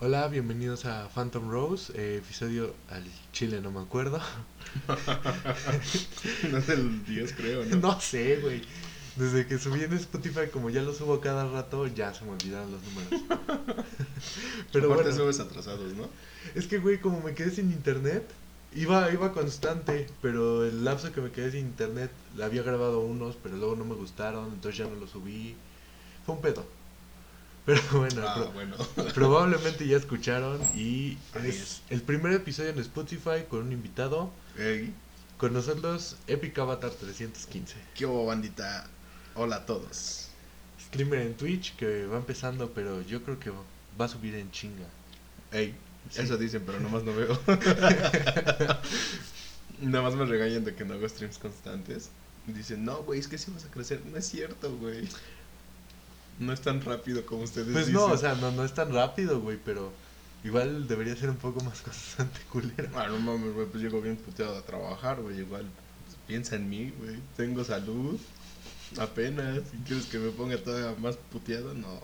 Hola, bienvenidos a Phantom Rose, eh, episodio al chile, no me acuerdo. no es el 10, creo, ¿no? No sé, güey. Desde que subí en Spotify, como ya lo subo cada rato, ya se me olvidaron los números. Pero Aparte bueno, subes atrasados, ¿no? Es que, güey, como me quedé sin internet, iba, iba constante, pero el lapso que me quedé sin internet, le había grabado unos, pero luego no me gustaron, entonces ya no los subí. Fue un pedo. Pero bueno, ah, probablemente ya escucharon y es, el primer episodio en Spotify con un invitado. Con nosotros, Epic Avatar 315. ¿Qué hubo, bandita? Hola a todos. Streamer en Twitch que va empezando, pero yo creo que va a subir en chinga. Ey, eso dicen, pero nomás no veo. Nada más me regañan de que no hago streams constantes. Dicen, no, güey, es que si vas a crecer. No es cierto, güey. No es tan rápido como ustedes pues no, o sea, no, no es tan rápido, güey, pero igual debería ser un poco más constante, culero. Ah, no mames, güey, pues llego bien puteado a trabajar, güey, igual pues, piensa en mí, güey. Tengo salud, apenas. ¿Y quieres que me ponga todavía más puteado? No.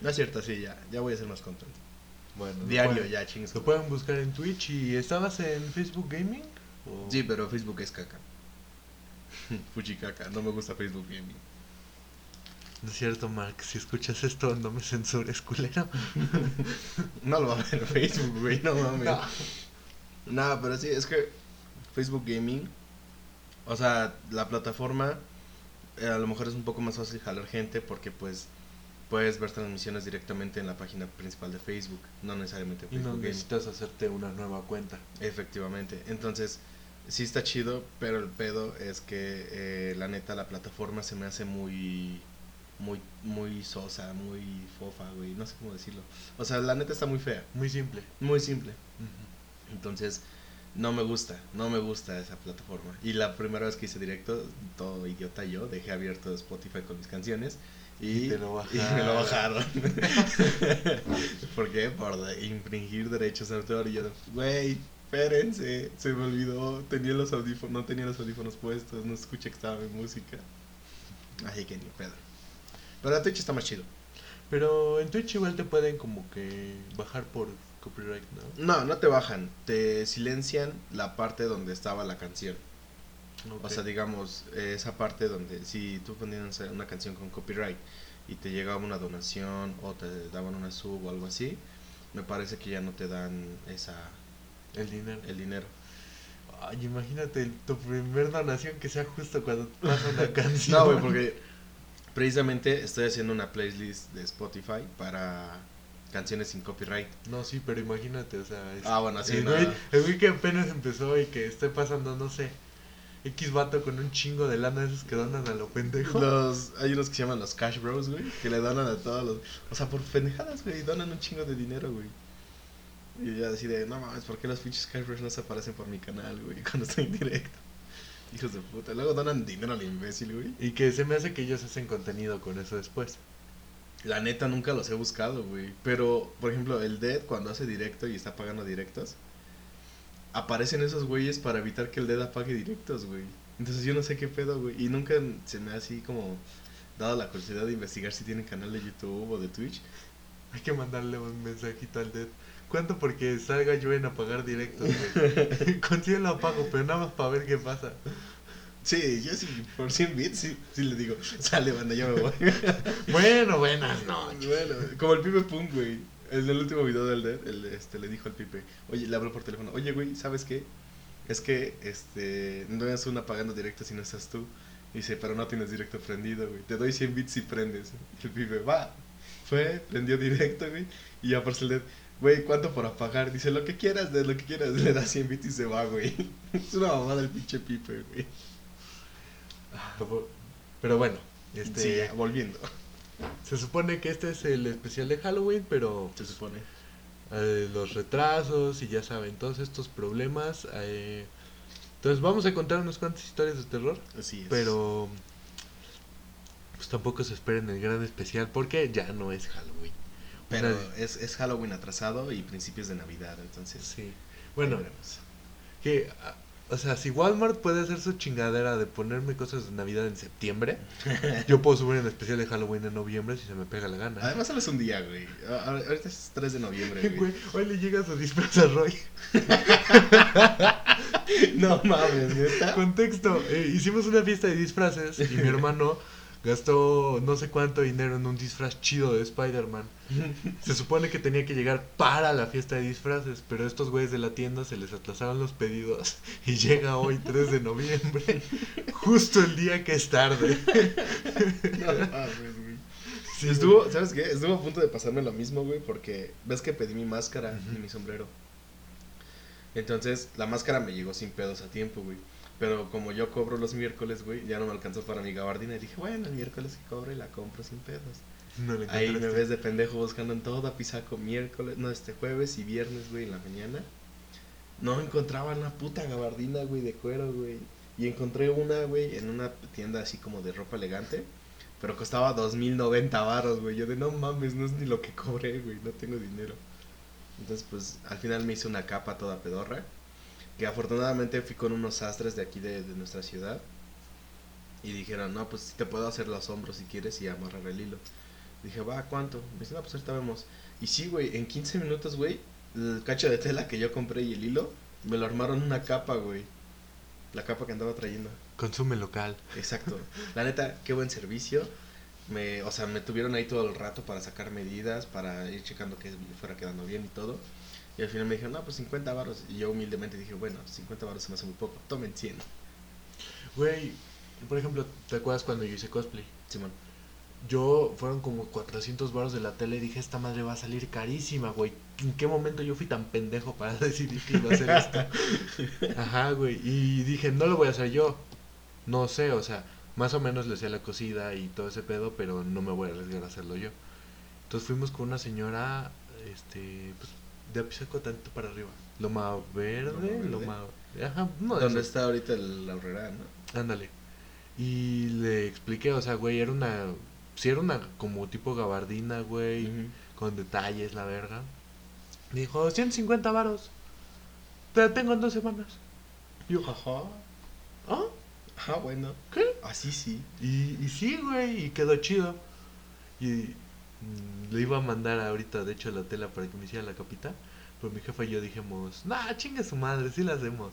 No es cierto, sí, ya, ya voy a ser más contento. Bueno, diario ya, chingues. Lo pueden buscar en Twitch y ¿estabas en Facebook Gaming? Sí, pero Facebook es caca. Fuchi caca, no me gusta Facebook Gaming. No es cierto, Mark. Si escuchas esto, no me censures, culero. no lo va a ver Facebook, güey. No mames. No. pero sí, es que Facebook Gaming. O sea, la plataforma. Eh, a lo mejor es un poco más fácil jalar gente porque, pues. Puedes ver transmisiones directamente en la página principal de Facebook, no necesariamente Facebook. Y no necesitas hacerte una nueva cuenta. Efectivamente. Entonces, sí está chido, pero el pedo es que eh, la neta la plataforma se me hace muy muy, muy sosa, muy fofa, güey, no sé cómo decirlo. O sea, la neta está muy fea. Muy simple. Muy simple. Entonces, no me gusta, no me gusta esa plataforma. Y la primera vez que hice directo, todo idiota yo, dejé abierto Spotify con mis canciones. Y, te lo bajaron. y me lo bajaron. ¿Por qué? Por infringir derechos de autor. Y yo, güey, espérense, se me olvidó, tenía los audífonos, no tenía los audífonos puestos, no escuché que estaba mi música. Así que ni pedo. Pero Twitch está más chido. Pero en Twitch igual te pueden como que bajar por copyright, ¿no? No, no te bajan. Te silencian la parte donde estaba la canción. O sea, digamos, esa parte donde si tú ponías una canción con copyright y te llegaba una donación o te daban una sub o algo así, me parece que ya no te dan esa... El dinero. El dinero. Ay, imagínate tu primer donación que sea justo cuando pasa una canción. No, güey, porque Precisamente estoy haciendo una playlist de Spotify para canciones sin copyright. No, sí, pero imagínate, o sea... ah, bueno, sí, el güey que apenas empezó y que esté pasando, no sé, X vato con un chingo de lana esos que donan a lo pendejo. Los, hay unos que se llaman los Cash Bros, güey, que le donan a todos los... O sea, por pendejadas, güey, donan un chingo de dinero, güey. Y ya decide, no mames, ¿por qué los pinches Cash Bros no se aparecen por mi canal, güey, cuando estoy en directo? Hijos de puta. Luego donan dinero al imbécil, güey. Y que se me hace que ellos hacen contenido con eso después. La neta nunca los he buscado, güey. Pero, por ejemplo, el Dead cuando hace directo y está pagando directos, aparecen esos güeyes para evitar que el Dead apague directos, güey. Entonces yo no sé qué pedo, güey. Y nunca se me ha así como dado la curiosidad de investigar si tienen canal de YouTube o de Twitch. Hay que mandarle un mensajito al Dead. ¿Cuánto porque salga yo en apagar directo, güey? Consigo lo apago, pero nada más para ver qué pasa. Sí, yo sí, por 100 bits, sí, sí le digo, sale banda, ya me voy. bueno, buenas noches. Bueno, como el Pipe Pum, güey. En el último video del Dead, el, este, le dijo al Pipe, oye, le hablo por teléfono, oye, güey, ¿sabes qué? Es que, este, no es un apagando directo si no estás tú. Dice, pero no tienes directo prendido, güey. Te doy 100 bits y prendes. Y el Pipe, va. Fue, prendió directo, güey. Y ya por el Dead, Güey, ¿cuánto por apagar? Dice, lo que quieras, de lo que quieras. Le da 100 bits y se va, güey. Es una mamada el pinche pipe, güey. Pero bueno, este... Sí, volviendo. Se supone que este es el especial de Halloween, pero... Se supone. Eh, los retrasos y ya saben, todos estos problemas. Eh, entonces vamos a contar unas cuantas historias de terror. Así es. Pero... Pues tampoco se esperen el gran especial porque ya no es Halloween. Pero es, es, Halloween atrasado y principios de Navidad, entonces. Sí. Bueno, que O sea, si Walmart puede hacer su chingadera de ponerme cosas de Navidad en septiembre, yo puedo subir en especial de Halloween en noviembre si se me pega la gana. Además sales un día, güey. Ahorita es 3 de noviembre, güey. Güey, hoy le llega su disfraz a Roy. No mames, neta. Contexto, eh, hicimos una fiesta de disfraces y mi hermano gastó no sé cuánto dinero en un disfraz chido de Spider-Man. Se supone que tenía que llegar para la fiesta de disfraces, pero estos güeyes de la tienda se les atrasaron los pedidos y llega hoy 3 de noviembre, justo el día que es tarde. No mames, güey. Sí, Estuvo, ¿sabes qué? Estuvo a punto de pasarme lo mismo, güey, porque ves que pedí mi máscara y mi sombrero. Entonces, la máscara me llegó sin pedos a tiempo, güey. Pero como yo cobro los miércoles, güey, ya no me alcanzó para mi gabardina. Y dije, bueno, el miércoles que cobre la compro sin pedos. No le Ahí me ves de pendejo buscando en toda Pisaco miércoles, no, este jueves y viernes, güey, en la mañana. No encontraba una puta gabardina, güey, de cuero, güey. Y encontré una, güey, en una tienda así como de ropa elegante. Pero costaba 2090 varos, güey. Yo de no mames, no es ni lo que cobré, güey, no tengo dinero. Entonces, pues, al final me hice una capa toda pedorra. Que afortunadamente fui con unos sastres de aquí de, de nuestra ciudad. Y dijeron, no, pues te puedo hacer los hombros si quieres y amarrar el hilo. Dije, va, ¿cuánto? Me dice, no, pues ahorita vemos. Y sí, güey, en 15 minutos, güey, el cacho de tela que yo compré y el hilo, me lo armaron una capa, güey. La capa que andaba trayendo. Consume local. Exacto. La neta, qué buen servicio. Me, o sea, me tuvieron ahí todo el rato para sacar medidas, para ir checando que fuera quedando bien y todo. Y al final me dijeron, no, pues 50 varos. Y yo humildemente dije, bueno, 50 varos se me hace muy poco. Tomen 100. Güey, por ejemplo, ¿te acuerdas cuando yo hice cosplay? Simón. Yo fueron como 400 baros de la tele y dije, esta madre va a salir carísima, güey. ¿En qué momento yo fui tan pendejo para decidir que iba a hacer esto? Ajá, güey. Y dije, no lo voy a hacer yo. No sé, o sea, más o menos le sé la cosida y todo ese pedo, pero no me voy a arriesgar a hacerlo yo. Entonces fuimos con una señora, este, pues, de Apizaco tanto para arriba. Loma Verde, Loma Verde. Loma... Ajá, no, de Donde está ahorita el Aurrera, ¿no? Ándale. Y le expliqué, o sea, güey, era una. Si era una como tipo gabardina, güey, con detalles, la verga. Me dijo, 150 varos. Te la tengo en dos semanas. Yo, Ajá. ¿ah? Ajá, bueno. ¿Qué? Así sí. Y, y sí, güey, y quedó chido. Y le iba a mandar ahorita, de hecho, la tela para que me hiciera la capita. Pero mi jefa y yo dijimos, nah, chingue su madre, sí la hacemos.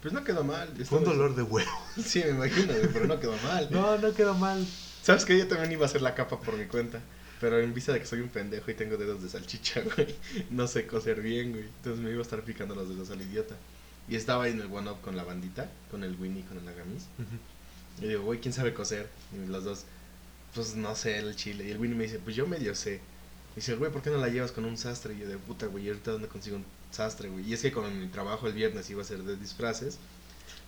Pues no quedó mal. Fue un dolor de huevo. Sí, me imagino, pero no quedó mal. No, no quedó mal. ¿Sabes que Yo también iba a hacer la capa por mi cuenta. Pero en vista de que soy un pendejo y tengo dedos de salchicha, güey, no sé coser bien, güey. Entonces me iba a estar picando los dedos al idiota. Y estaba ahí en el one-up con la bandita, con el Winnie con el Agamis. Y digo, güey, ¿quién sabe coser? Y los dos, pues no sé, el chile. Y el Winnie me dice, pues yo medio sé. Y dice, güey, ¿por qué no la llevas con un sastre? Y yo de puta, güey, ¿y ahorita dónde consigo un sastre, güey? Y es que con mi trabajo el viernes iba a ser de disfraces.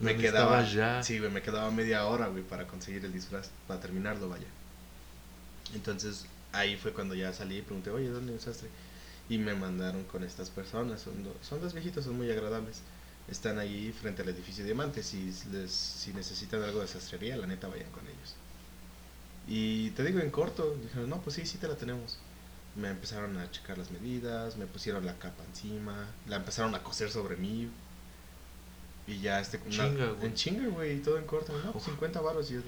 Me quedaba, ya. sí, güey, me quedaba media hora, güey, para conseguir el disfraz, para terminarlo, vaya. Entonces, ahí fue cuando ya salí y pregunté, oye, ¿dónde hay un sastre? Y me mandaron con estas personas, son, do- son dos viejitos, son muy agradables. Están ahí frente al edificio Diamante, si, les, si necesitan algo de sastrería, la neta, vayan con ellos. Y te digo en corto, dijeron, no, pues sí, sí te la tenemos. Me empezaron a checar las medidas, me pusieron la capa encima, la empezaron a coser sobre mí. Y ya este... una- Chinga, güey. En chinga, güey, y todo en corto. No, pues Uf. 50 baros. Y yo, no,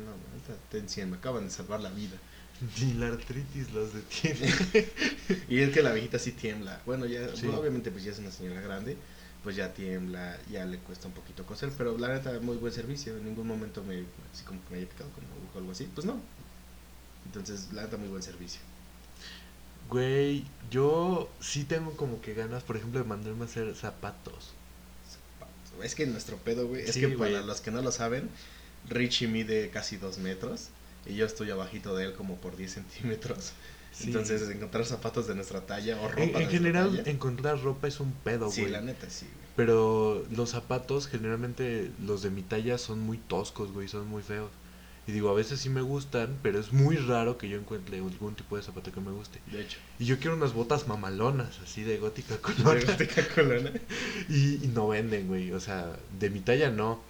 no, no, no, ten 100, me acaban de salvar la vida. Ni la artritis los detiene. Y es que la viejita sí tiembla. Bueno, ya, Sí. obviamente, pues ya es una señora grande, pues ya tiembla, ya le cuesta un poquito coser, pero la neta, muy buen servicio. En ningún momento me, así como que me haya picado con o algo así, pues no. Entonces, la neta, muy buen servicio. Güey, yo sí tengo como que ganas, por ejemplo, de mandarme a hacer zapatos. Zapatos. Es que nuestro pedo, güey, es Sí, que güey. para los que no lo saben, Richie mide casi dos metros y yo estoy abajito de él como por 10 centímetros. Sí. Entonces, encontrar zapatos de nuestra talla o ropa en, de general, talla- encontrar ropa es un pedo, Sí, güey. la neta, sí, güey. Pero los zapatos, generalmente, los de mi talla son muy toscos, güey, son muy feos. Y digo, a veces sí me gustan, pero es muy raro que yo encuentre algún tipo de zapato que me guste. De hecho. Y yo quiero unas botas mamalonas, así de gótica color. Gótica colona. Y, y no venden, güey. O sea, de mi talla no.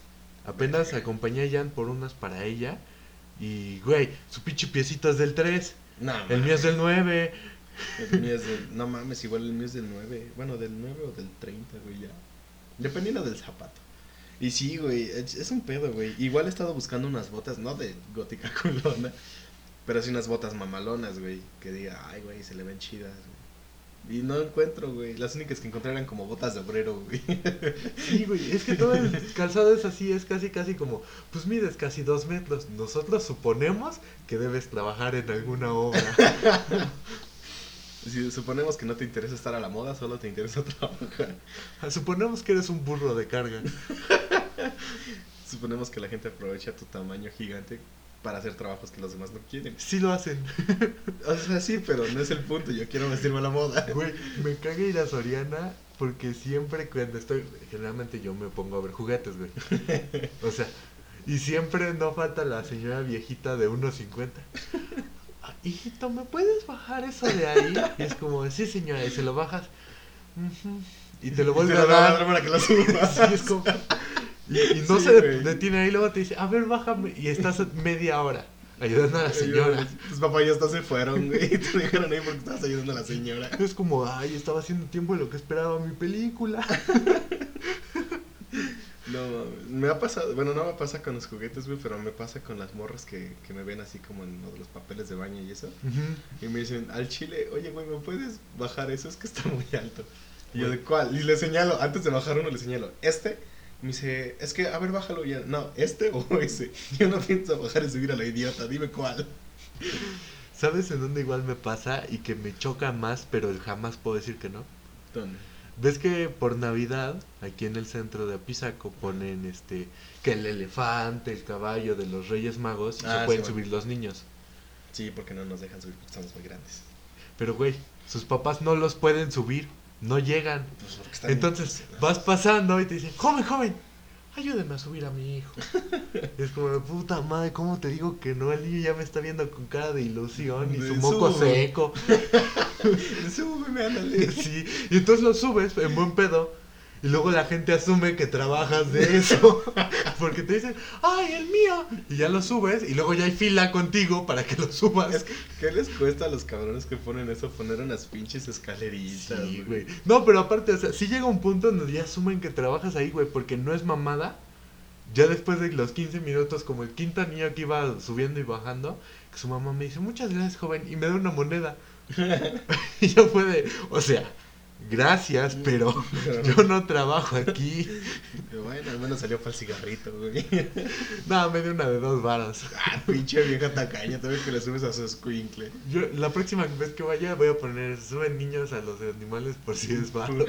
Apenas acompañé a Jan por unas para ella. Y, güey, su pinche piecito es del 3. No, El mío es del 9. El mío es del. No mames, igual el mío es del 9. Bueno, del 9 o del 30, güey, ya. Dependiendo del zapato. Y sí, güey, es es un pedo, güey. Igual he estado buscando unas botas, no de gótica culona, pero sí unas botas mamalonas, güey. Que diga, ay, güey, se le ven chidas, güey. Y no encuentro, güey. Las únicas que encontré eran como botas de obrero, güey. Sí, güey, es que todo el calzado es así, es casi, casi como, pues mides casi dos metros. Nosotros suponemos que debes trabajar en alguna obra. Si suponemos que no te interesa estar a la moda, solo te interesa trabajar. Suponemos que eres un burro de carga. Suponemos que la gente aprovecha tu tamaño gigante para hacer trabajos que los demás no quieren. Sí lo hacen. O sea, sí, pero no es el punto. Yo quiero vestirme a la moda. Güey, me caga ir a Soriana porque siempre cuando estoy, generalmente yo me pongo a ver juguetes, güey. O sea, y siempre no falta la señora viejita de 1.50. "Ah, Hijito, ¿me puedes bajar eso de ahí? Y es como, sí señora, y se lo bajas. Y te lo vuelve a dar. para que lo subas. Sí, es como- Y, y no Sí, se güey. detiene ahí, luego te dice, a ver, bájame. Y estás media hora ayudando a la señora. Tus papás ya hasta se fueron, güey. Y te dejaron ahí porque estabas ayudando a la señora. Es como, ay, estaba haciendo tiempo de lo que esperaba mi película. No, me ha pasado, bueno, no me pasa con los juguetes, güey, pero me pasa con las morras que, que me ven así como en los papeles de baño y eso. Y me dicen, al chile, oye, güey, ¿me puedes bajar eso? Es que está muy alto. Y yo, ¿de cuál? Y le señalo, antes de bajar uno, le señalo, ¿este? Me dice, es que, a ver, bájalo ya. No, ¿este o ese? Yo no pienso bajar y subir a la idiota, dime cuál. ¿Sabes en dónde igual me pasa y que me choca más, pero jamás puedo decir que no? ¿Dónde? ¿Ves que por Navidad, aquí en el centro de Apizaco, ponen este que el elefante, el caballo de los Reyes Magos y Ah, se pueden sí, bueno. subir los niños? Sí, porque no nos dejan subir porque estamos muy grandes. Pero güey, sus papás no los pueden subir, no llegan. Pues Entonces vas pasando y te dicen, joven, joven, ayúdeme a subir a mi hijo. Es como, puta madre, ¿cómo te digo que no? El niño ya me está viendo con cara de ilusión y su moco sube. seco. Súbeme, ándale. Sí, y entonces lo subes en buen pedo. Y luego la gente asume que trabajas de eso. Porque te dicen, ¡ay, el mío! Y ya lo subes y luego ya hay fila contigo para que lo subas. Es que, ¿Qué les cuesta a los cabrones que ponen eso poner unas pinches escaleritas, Sí, güey. No, pero aparte, o sea, sí llega un punto donde ya asumen que trabajas ahí, güey, porque no es mamada. Ya después de los 15 minutos, como el quinto niño que iba subiendo y bajando, que su mamá me dice, muchas gracias, joven, y me da una moneda. y yo fue de, o sea, gracias, pero yo no trabajo aquí. Bueno, al menos salió para el cigarrito, güey. Nada, me dio una de dos varas. Ah, pinche vieja tacaña, también que le subes a su escuincle. Yo, la próxima vez que vaya, voy a poner, suben niños a los animales por si es varo.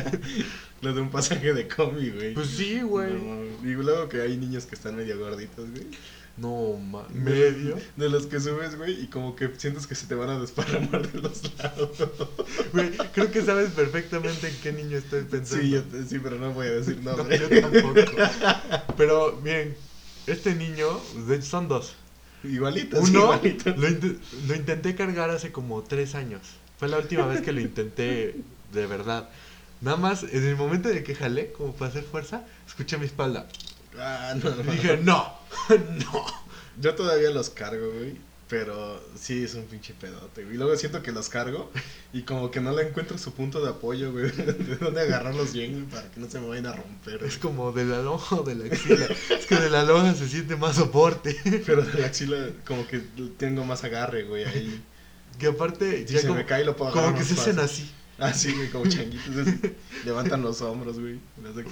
Lo de un pasaje de combi, güey. Pues sí, güey. No, y luego que hay niños que están medio gorditos, güey. No, ma- medio. De los que subes, güey, y como que sientes que se te van a desparramar de los lados. Güey, creo que sabes perfectamente en qué niño estoy pensando. Sí, yo te- sí, pero no voy a decir No, nombre. yo tampoco. Pero, miren, este niño, de hecho son dos. Igualitos, Uno igualitos. lo, lo intenté cargar hace como tres años. Fue la última vez que lo intenté de verdad. Nada más, en el momento en el que jalé, como para hacer fuerza, escuché mi espalda. Ah, no, no. Y dije, no, no. Yo todavía los cargo, güey. Pero sí es un pinche pedote, güey. Y luego siento que los cargo y como que no le encuentro su punto de apoyo, güey. De dónde agarrarlos bien, güey, para que no se me vayan a romper. Es como de la lonja o de la axila. Es que de la lonja se siente más soporte. Pero de la axila como que tengo más agarre, güey, ahí. Que aparte, Si ya se como, me cae lo puedo como que se hacen fácil. así. Ah, güey, como changuitos. así. Levantan los hombros, güey. Las aquí.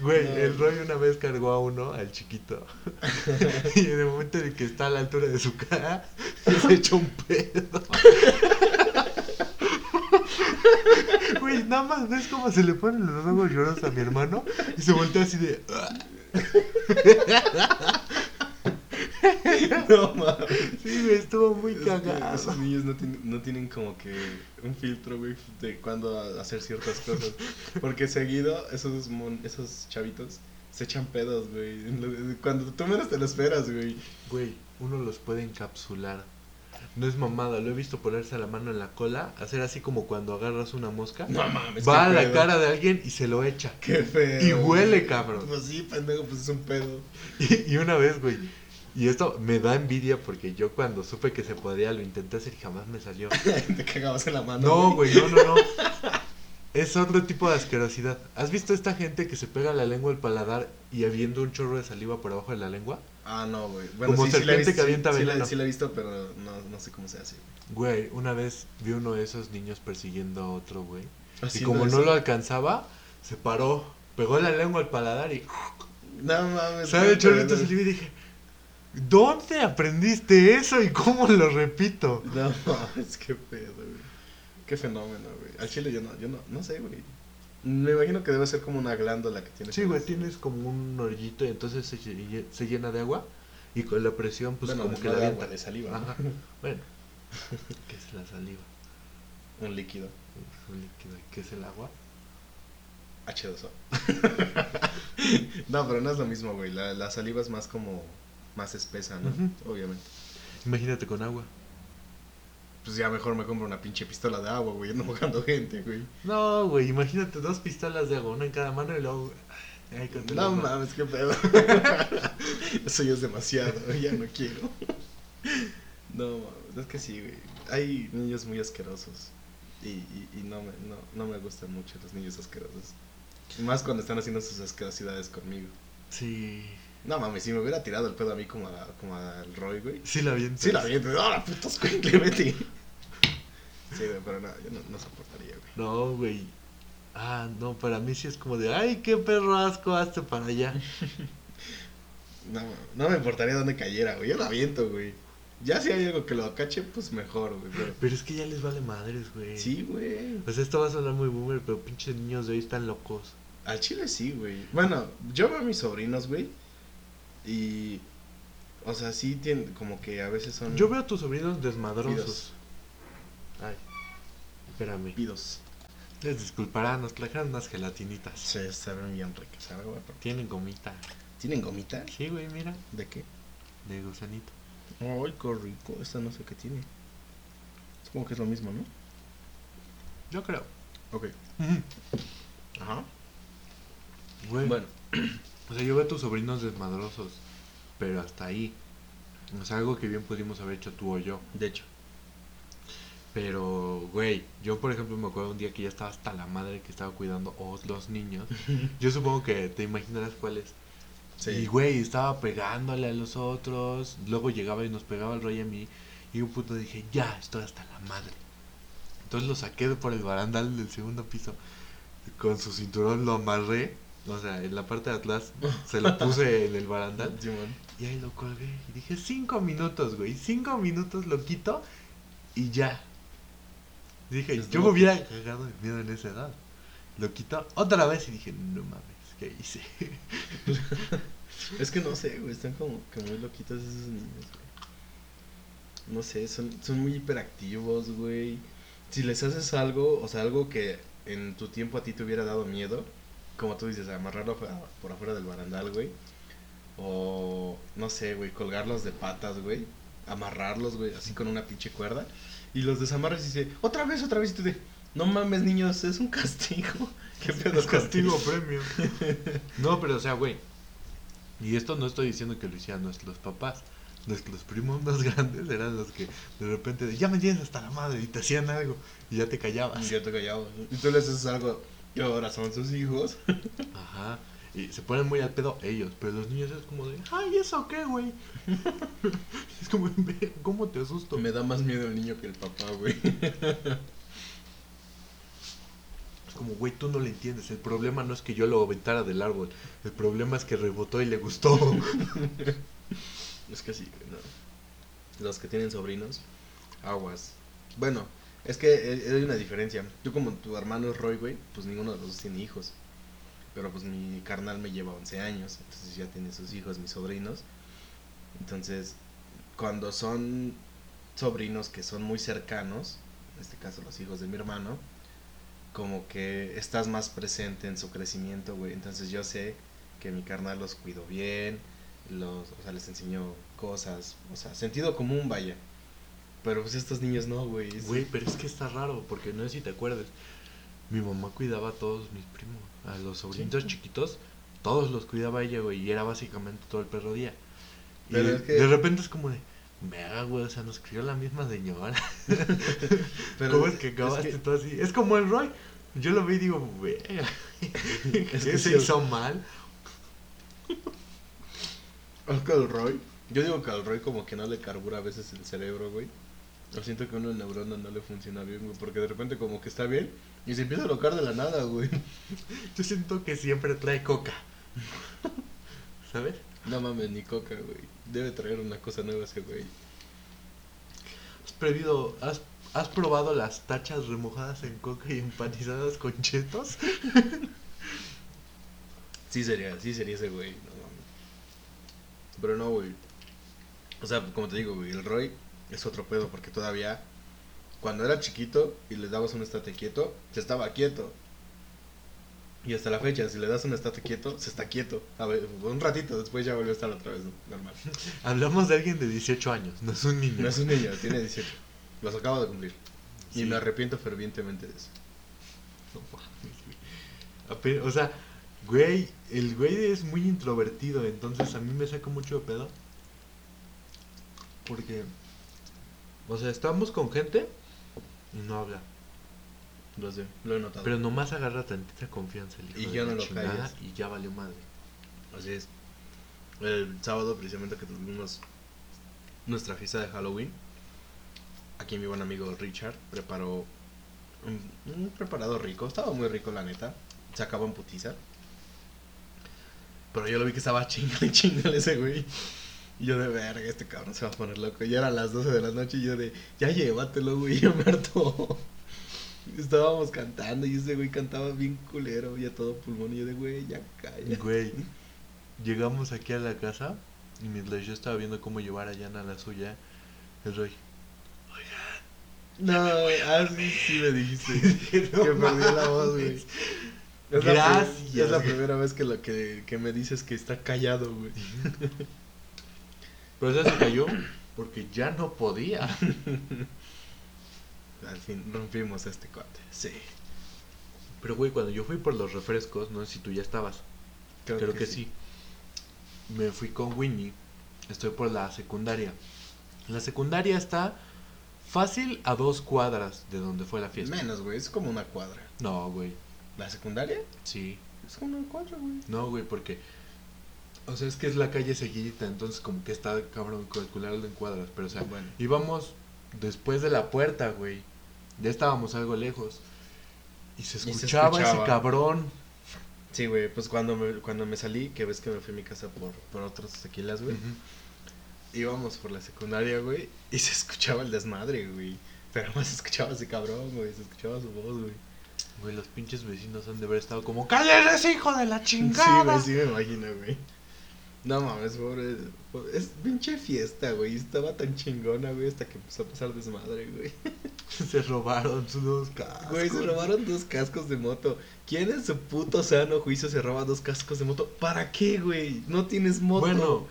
Güey, No. el Roy una vez cargó a uno, al chiquito. y en el momento en el que está a la altura de su cara, se echó un pedo. Güey, nada más ves cómo se le ponen los ojos llorosos a mi hermano y se voltea así de. No mames. Sí, güey, estuvo muy cagado. esos niños no tienen, no tienen como que un filtro, güey, de cuándo hacer ciertas cosas. Porque seguido esos, mon- esos chavitos se echan pedos, güey. Cuando tú menos te lo esperas, güey. Güey, uno los puede encapsular. No es mamada, lo he visto ponerse la mano en la cola, hacer así como cuando agarras una mosca. No mames. Va a la pedo. cara de alguien y se lo echa. Qué feo. Y huele, cabrón. Pues sí, pendejo, pues es un pedo. Y, y una vez, güey, y esto me da envidia porque yo cuando supe que se podía lo intenté hacer y jamás me salió. Te cagabas en la mano. No, güey, no, no, no. es otro tipo de asquerosidad. ¿Has visto esta gente que se pega la lengua al paladar y habiendo un chorro de saliva por abajo de la lengua? Ah, no, güey. Como sí, sí serpiente visto, que avienta sí, sí la- veneno. sí la he visto, pero no, no sé cómo se hace. Güey, una vez vi uno de esos niños persiguiendo a otro güey. Y como no lo alcanzaba, se paró, pegó la lengua al paladar y No mames. de pedo. saliva y dije, ¿dónde aprendiste eso y cómo lo repito? No mames, qué pedo, güey. Qué fenómeno, güey. Al chile yo no, yo no, no sé, güey. Me imagino que debe ser como una glándula que tienes. Sí, güey, tienes como un hoyito y entonces se, lle- se llena de agua y con la presión pues Bueno, como no que de la agua, avienta. de saliva. Bueno, ¿qué es la saliva? Un líquido. Es un líquido. ¿Y qué es el agua? H2O. no, pero no es lo mismo, güey. La, la saliva es más como. Más espesa, ¿no? Obviamente. Imagínate con agua. Pues ya mejor me compro una pinche pistola de agua, güey. No mojando gente, güey. No, güey, imagínate dos pistolas de agua, una en cada mano y luego... Ay, No mames, qué pedo. Eso ya es demasiado, ya no quiero. No mames, es que sí, güey. Hay niños muy asquerosos. Y, y, y no, me, no, no me gustan mucho los niños asquerosos. Y Más cuando están haciendo sus asquerosidades conmigo. Sí. No mames, si me hubiera tirado el pedo a mí como, a, como al Roy, güey. Sí la vi. Sí, la vi, no, la puta escuincle, Betty. Sí, güey, pero no, yo no, no soportaría, güey. No, güey. Ah, no, para mí sí es como de, ay, qué perro asco, hazte para allá. No, no me importaría dónde cayera, güey. Yo lo aviento, güey. Ya si hay algo que lo cache, pues mejor, güey. Pero... Pero es que ya les vale madres, güey. Sí, güey. Pues esto va a sonar muy boomer, pero pinches niños de hoy están locos. Al chile sí, güey. Bueno, yo veo a mis sobrinos, güey. Y. O sea, sí tienen. Como que a veces son. Yo veo a tus sobrinos desmadrosos. Pidos. Ay, espérame. Pidos. Les disculparán, nos trajeron unas gelatinitas. Sí, saben bien ricas, Tienen gomita. ¿Tienen gomitas? Sí, güey, mira, ¿De qué? de gusanito. Ay, qué rico. Esta no sé qué tiene. Supongo que es lo mismo, ¿no? Yo creo. Ok. Ajá. Güey. Bueno, O sea, yo veo a tus sobrinos desmadrosos, pero hasta ahí. O sea, algo que bien pudimos haber hecho tú o yo. de hecho. Pero, güey, yo por ejemplo me acuerdo un día que ya estaba hasta la madre que estaba cuidando a los niños. Yo supongo que te imaginarás cuáles. Sí. Y, güey, estaba pegándole a los otros. Luego llegaba y nos pegaba el rey a mí. Y un punto dije, ya, estoy hasta la madre. Entonces lo saqué de por el barandal del segundo piso. Con su cinturón lo amarré. O sea, en la parte de atrás se lo puse en el barandal. Simón. Y ahí lo colgué. Y dije, cinco minutos, güey. Cinco minutos lo quito y ya. Dije, Es yo me hubiera cagado de miedo en esa edad. Lo quito otra vez y dije, no mames, ¿qué hice? Es que no sé, güey, están como que muy loquitos esos niños, güey. No sé, son, son muy hiperactivos, güey. Si les haces algo, o sea, algo que en tu tiempo a ti te hubiera dado miedo, como tú dices, amarrarlo por afuera del barandal, güey. O, no sé, güey, colgarlos de patas, güey. Amarrarlos, güey, así con una pinche cuerda. Y los desamarras y dice, otra vez, otra vez. Y tú de, no mames, niños, es un castigo. ¿Qué pedo Es castigo premio. no, pero o sea, güey. Y esto no estoy diciendo que lo hicieran nuestros papás. Nuestros primos más grandes eran los que de repente ya me tienes hasta la madre y te hacían algo y ya te callabas. Y ya te callado. Y tú les haces algo que ahora son sus hijos. Ajá. Y se ponen muy al pedo ellos, pero los niños es como de, ay, ¿eso qué, güey? es como, "Ve, ¿cómo te asusto? Me da más miedo el niño que el papá, güey. Es como, güey, tú no le entiendes. El problema no es que yo lo aventara del árbol. El problema es que rebotó y le gustó. Es que sí, no. Los que tienen sobrinos, aguas. Bueno, es que eh, hay una diferencia. Tú como tu hermano es Roy, güey, pues ninguno de los dos tiene hijos. Pero pues mi carnal me lleva 11 años, entonces ya tiene sus hijos, mis sobrinos. Entonces, cuando son sobrinos que son muy cercanos, en este caso los hijos de mi hermano, como que estás más presente en su crecimiento, güey. Entonces yo sé que mi carnal los cuidó bien, los, o sea, les enseñó cosas, o sea, sentido común, vaya. Pero pues estos niños no, güey. es- Güey, pero es que está raro, porque no sé si te acuerdas. Mi mamá cuidaba a todos mis primos, a los sobrinitos Sí. chiquitos, todos los cuidaba ella, güey, y era básicamente todo el perro día. Y Pero de, es que- de repente es como de, verga, güey, o sea, nos crió la misma señora. Pero ¿Cómo es que acabaste que- todo así? Es como el Roy. Yo lo vi y digo, güey, Es ¿qué que se sí. hizo mal? Uncle Roy. Yo digo que al Roy como que no le carbura a veces el cerebro, güey. Yo siento que una neurona no le funciona bien, güey. Porque de repente como que está bien y se empieza a locar de la nada, güey. Yo siento que siempre trae coca. ¿Sabes? No mames, ni coca, güey. Debe traer una cosa nueva ese güey. ¿Has, prevido, has, has probado las tachas remojadas en coca y empanizadas con chetos? Sí sería, sí sería ese güey, no mames. Pero no, güey. O sea, como te digo, güey, el Roy es otro pedo porque todavía cuando era chiquito y le dabas un estate quieto, se estaba quieto. Y hasta la fecha, si le das un estate quieto, se está quieto. A ver, un ratito después ya volvió a estar otra vez normal. Hablamos de alguien de 18 años, no es un niño. No es un niño, tiene 18. Los acabo de cumplir. Y me arrepiento fervientemente de eso. No mames, O sea, güey, el güey es muy introvertido, entonces a mí me saca mucho de pedo. Porque, o sea, estamos con gente y no habla. Lo sé, lo he notado. Pero nomás agarra tantita confianza el hijo Y de ya la no lo chingada y ya valió madre. Así es. El sábado, precisamente, que tuvimos nuestra fiesta de Halloween, aquí mi buen amigo Richard preparó un, un preparado rico. Estaba muy rico, la neta. Se acabó en putiza. Pero yo lo vi que estaba chingale, chingale ese güey. Y yo de verga, este cabrón se va a poner loco. Ya eran las 12 de la noche y yo de, ya llévatelo, güey, yo me harto. Estábamos cantando y ese güey cantaba bien culero y a todo pulmón. Y yo de, güey, ya calla. Güey, llegamos aquí a la casa y mientras yo estaba viendo cómo llevar a Yana a la suya, el rey. No, ah, sí, me dijiste. que perdí la voz, güey. Es la Gracias. es la primera vez que lo que, que me dices que está callado, güey. Pero esa se cayó porque ya no podía. Al fin rompimos este cuate. Sí. Pero güey, cuando yo fui por los refrescos, no sé si tú ya estabas. Creo, que, sí. Me fui con Winnie. Estoy por la secundaria. La secundaria está fácil a dos cuadras de donde fue la fiesta. Menos, güey, es como una cuadra. No, güey. ¿La secundaria? Sí. Es como una cuadra, güey. No, güey, porque. O sea, es que es la calle seguidita, entonces como que está cabrón calcularlo en cuadras. Pero o sea, Bueno. íbamos después de la puerta, güey. Ya estábamos algo lejos. Y se Y se escuchaba, ese escuchaba. cabrón. Sí, güey, pues cuando me, cuando me salí, que ves que me fui a mi casa por, por otros tequilas, güey. Ujú. Íbamos por la secundaria, güey, y se escuchaba el desmadre, güey. Pero más se escuchaba ese cabrón, güey, se escuchaba su voz, güey. Güey, los pinches vecinos han de haber estado como ¡Cállate, hijo de la Sí, chingada! güey, sí me imagino, güey. No mames, pobre, pobre- Es pinche fiesta, güey. Estaba tan chingona, güey, hasta que empezó a pasar desmadre, güey. Se robaron sus dos cascos. Güey, se robaron dos cascos de moto. ¿Quién en su puto sano juicio se roba dos cascos de moto? ¿Para qué, güey? No tienes moto. Bueno,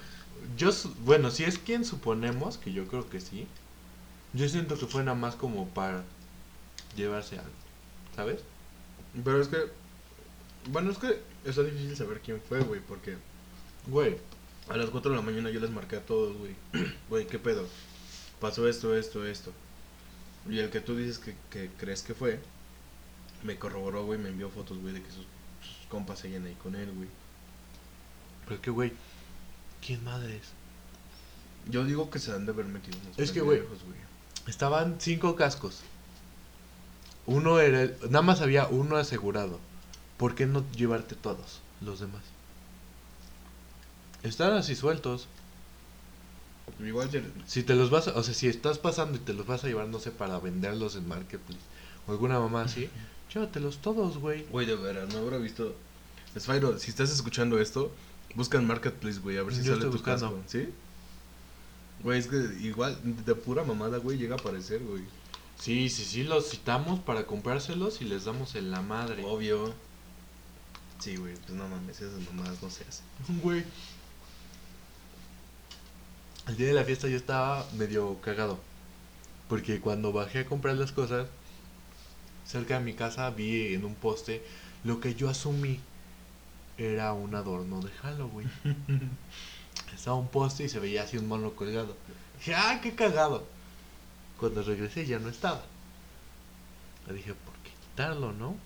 yo, bueno, si es quien suponemos, que yo creo que sí. Yo siento que fue nada más como para llevarse algo, ¿sabes? Pero es que. Bueno, es que está difícil saber quién fue, güey, porque Güey, a las 4 de la mañana yo les marqué a todos, güey. Güey, ¿qué pedo? Pasó esto, esto, esto. Y el que tú dices que, que crees que fue, me corroboró, güey, me envió fotos, güey, de que sus, sus compas seguían ahí con él, güey. pero es que, güey, ¿quién madre es? Yo digo que se han de haber metido unos Es que, güey. Estaban cinco cascos. Uno era, el- nada más había uno asegurado. ¿Por qué no llevarte todos los demás? Están así sueltos. Igual Si te los vas, a- o sea, si estás pasando y te los vas a llevar, no sé, para venderlos en Marketplace o alguna mamá así, llévatelos todos, güey. Güey, de veras, no habrá visto. Spyro, si estás escuchando esto, busca en Marketplace, güey, a ver si Yo sale tu buscando. casco, ¿sí? Güey, es que igual, de pura mamada, güey, llega a aparecer, güey. Sí, sí, sí, los citamos para comprárselos y les damos en la madre. Obvio. Sí, güey, pues no mames, esas mamadas no se hacen. Güey. El día de la fiesta yo estaba medio cagado. Porque cuando bajé a comprar las cosas, cerca de mi casa vi en un poste lo que yo asumí era un adorno de Halloween. Estaba un poste y se veía así un mono colgado. Dije, ¡ah, qué cagado! Cuando regresé ya no estaba. Le dije, ¿por qué quitarlo, no?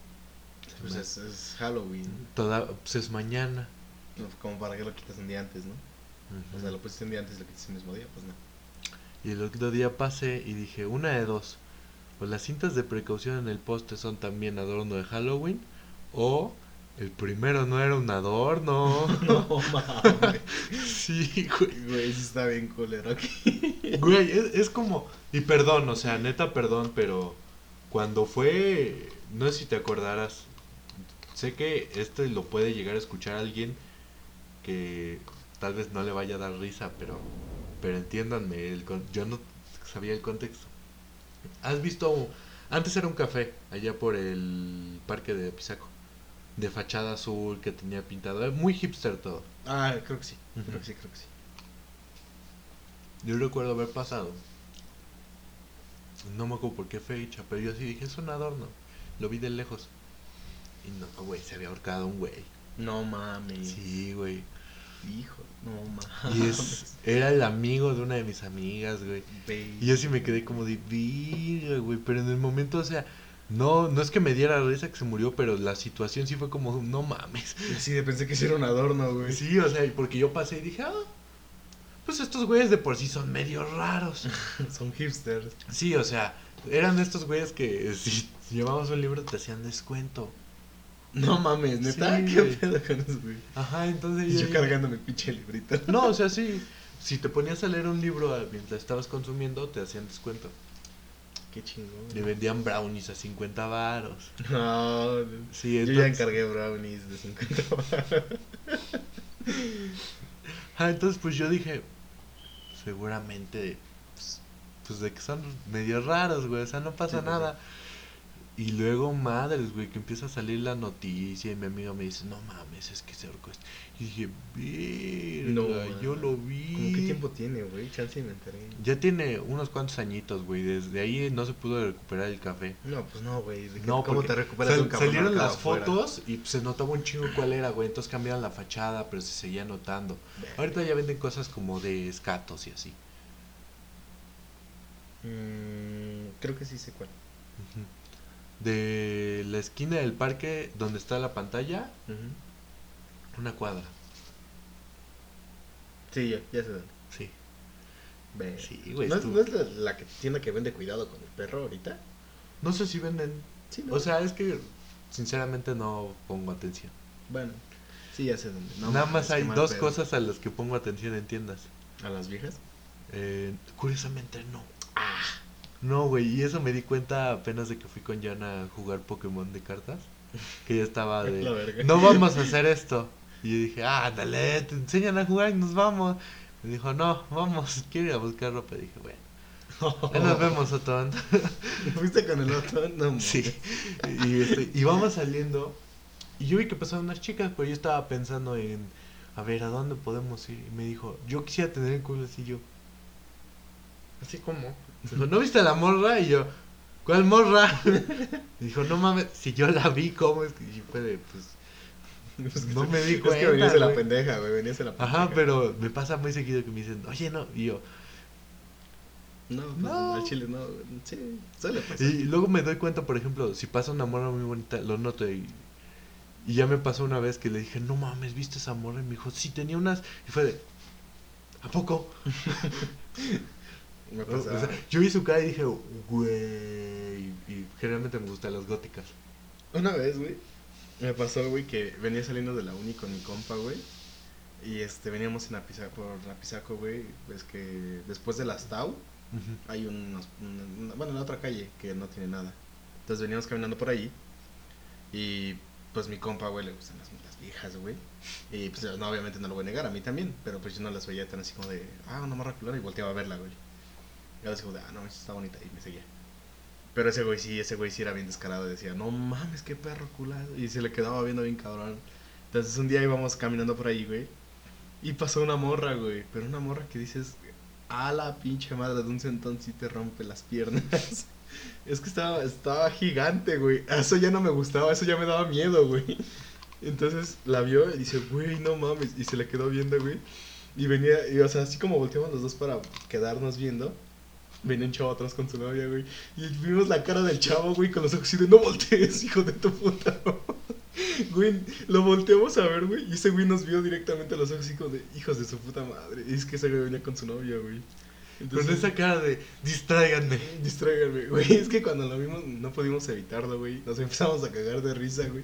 Pues es, es Halloween. Toda, pues es mañana. No, Como para que lo quitas un día antes, ¿no? O sea, lo pusiste un día antes y lo quitas el mismo día, pues no. Y el otro día pasé y dije, una de dos. O las cintas de precaución en el poste son también adorno de Halloween. O el primero no era un adorno. No mames. sí, güey. Güey, sí está bien culero aquí. Güey, es, es como... Y perdón, o sea, neta, perdón, pero cuando fue... No sé si te acordarás. Sé que esto lo puede llegar a escuchar alguien que tal vez no le vaya a dar risa, pero... Pero entiéndanme, el, yo no sabía el contexto. ¿Has visto... Antes era un café, allá por el parque de Pisaco. De fachada azul que tenía pintado. Muy hipster todo. Ah, creo que sí. Creo que sí, creo que sí. Yo recuerdo haber pasado. No me acuerdo por qué fecha, pero yo sí dije, es un adorno. Lo vi de lejos. Y no, güey, se había ahorcado un güey. No mames. Sí, güey. Hijo, no mames. Y es, era el amigo de una de mis amigas, güey. Y yo sí me quedé como de, virga, güey. Pero en el momento, o sea, no, no es que me diera risa que se murió, pero la situación sí fue como, no mames. Sí, pensé que sí era un adorno, güey. Sí, o sea, porque yo pasé y dije, ah, pues estos güeyes de por sí son medio raros. Son hipsters. Sí, o sea, eran estos güeyes que si llevabas un libro te hacían descuento. No mames, neta. Sí, ¿Qué güey. pedo con eso, güey? Ajá, entonces Y yo cargando mi pinche librito. No, o sea, sí. Si te ponías a leer un libro ah, mientras estabas consumiendo, te hacían descuento. Qué chingón. Le vendían brownies a 50 varos. No, Sí, yo ya entonces, encargué brownies de 50 baros. ah, entonces pues yo dije, seguramente, pues, pues de que son medio raros, güey, o sea, no pasa Sí, pues, nada. Y luego, madres, güey, que empieza a salir la noticia y mi amiga me dice, no mames, es que se ahorcó este". Y dije, verga, No, yo lo vi. ¿Cómo qué tiempo tiene, güey? Chance y me enteré. Ya tiene unos cuantos añitos, güey, desde ahí no se pudo recuperar el café. No, pues no, güey. ¿de qué- No, ¿Cómo te recuperas sal- un cabrón salieron las afuera? fotos y pues, se notaba un chingo cuál era, güey. Entonces cambiaron la fachada, pero se seguía notando. Ahorita ya venden cosas como de escatos y así. Mm, creo que sí sé cuál. Ujú. De la esquina del parque donde está la pantalla, una cuadra. Sí, ya, ya sé dónde. Sí. Ve. Sí, güey. ¿No, es, estuvo- no es la, la que tienda que vende cuidado con el perro ahorita? No sé si venden. Sí, ¿no? O sea, es que sinceramente no pongo atención. bueno, sí, ya sé dónde. No Nada más hay dos pedo. cosas a las que pongo atención en tiendas. ¿A las viejas? Eh, curiosamente no. No, güey, y eso me di cuenta apenas de que fui con Jan a jugar Pokémon de cartas. Que ya estaba de, no vamos a hacer esto. Y yo dije, ah, dale, te enseñan a jugar y nos vamos. Me dijo, no, vamos, quiero ir a buscar ropa. Y dije, bueno, ahí nos vemos, Otón. ¿Fuiste con el otro? No. Sí. Y, este, y vamos saliendo. Y yo vi que pasaban unas chicas, pero yo estaba pensando en, a ver, ¿a dónde podemos ir? Y me dijo, yo quisiera tener el culo así yo. Así como. Dijo, ¿no viste a la morra? Y yo, ¿cuál morra? Dijo, no mames, si yo la vi, ¿cómo es? que-?" Y fue de, pues. Es que No me di Es cuenta, que venías de la pendeja, güey. Venías de la pendeja. Ajá, pero me pasa muy seguido que me dicen, oye, no. Y yo, No, pues No. al chile no. Sí, suele pasar. Y luego me doy cuenta, por ejemplo, si pasa una morra muy bonita, lo noto y, y ya me pasó una vez que le dije, no mames, ¿viste esa morra? Y me dijo, sí, tenía unas. Y fue de, ¿a poco? Me O- pasa. o sea, yo vi su cara y dije, güey. Y generalmente me gustan las góticas. Una vez, güey, me pasó, güey, que venía saliendo de la uni con mi compa, güey. Y este, veníamos en Apizaco, por Apizaco, güey. Es que después de las Tau hay unos, una- una- bueno, en la otra calle que no tiene nada. Entonces veníamos caminando por ahí. Y pues mi compa, güey, le gustan las, las viejas, güey. Y pues no, obviamente no lo voy a negar, a mí también. Pero pues yo no las veía tan así como de, ah, una culona y volteaba a verla, güey. Y así como de, ah, no, está bonita. Y me seguía. Pero ese güey sí, ese güey sí era bien descarado. Decía, no mames, qué perro culado. Y se le quedaba viendo bien cabrón. Entonces un día íbamos caminando por ahí, güey. Y pasó una morra, güey. Pero una morra que dices, a la pinche madre de un centón sí te rompe las piernas. es que estaba, estaba gigante, güey. Eso ya no me gustaba, eso ya me daba miedo, güey. Entonces la vio y dice, güey, no mames. Y se le quedó viendo, güey. Y venía, y, o sea, así como volteamos los dos para quedarnos viendo. Venía un chavo atrás con su novia, güey. Y vimos la cara del chavo, güey, con los ojos así de no voltees, hijo de tu puta. Güey, lo volteamos a ver, güey. Y ese güey nos vio directamente a los ojos, como de hijos de su puta madre. Y es que ese güey venía con su novia, güey. Con esa cara de distráiganme. Distráiganme, güey. Es que cuando lo vimos no pudimos evitarlo, güey. Nos empezamos a cagar de risa, güey.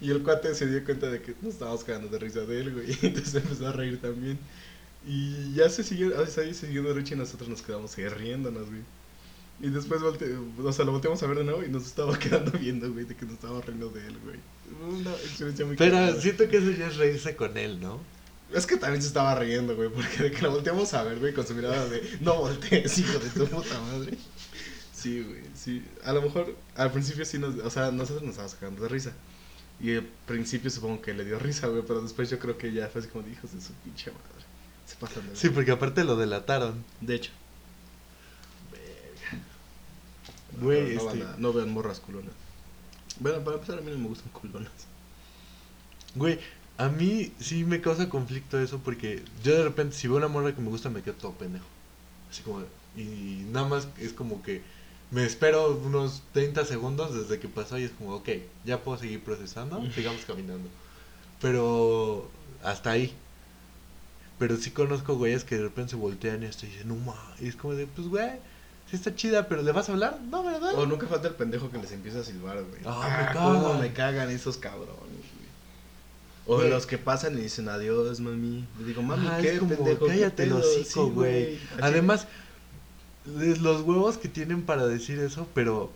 Y el cuate se dio cuenta de que nos estábamos cagando de risa de él, güey. Entonces empezó a reír también. Y ya se siguió, o sea, ahí se siguió de risa y nosotros nos quedamos ahí riéndonos, güey. Y después volte, o sea, lo volteamos a ver de nuevo y nos estaba quedando viendo, güey, de que nos estábamos riendo de él, güey. Una experiencia muy Pero siento que eso ya es reírse con él, ¿no? Es que también se estaba riendo, güey, porque de que lo volteamos a ver, güey, con su mirada de no voltees, hijo de tu puta madre. Sí, güey, sí. A lo mejor al principio sí nos, o sea, nosotros nos estábamos sacando de risa. Y al principio supongo que le dio risa, güey, pero después yo creo que ya fue así como de hijos de su pinche madre. Se pasan de Sí, porque aparte lo delataron. De hecho. Güey, no, este- banda, no vean morras culonas. Bueno, para empezar a mí no me gustan culonas. Güey, a mí sí me causa conflicto eso porque yo de repente si veo una morra que me gusta me quedo todo pendejo. Así como, y nada más es como que me espero unos 30 segundos desde que pasó y es como, ok, ya puedo seguir procesando, sigamos caminando. Pero hasta ahí. Pero sí conozco güeyes que de repente se voltean y y dicen, no ma, y es como de, pues güey, sí está chida, pero ¿le vas a hablar? No, ¿verdad? O nunca falta el pendejo que les empieza a silbar, güey. Ah, me cómo cagan. me cagan esos cabrones, güey. O de los que pasan y dicen adiós, mami. Le digo, mami, ¿qué como, pendejo? ¿Qué cállate pedo?" hocico, güey. Además, de los huevos que tienen para decir eso, pero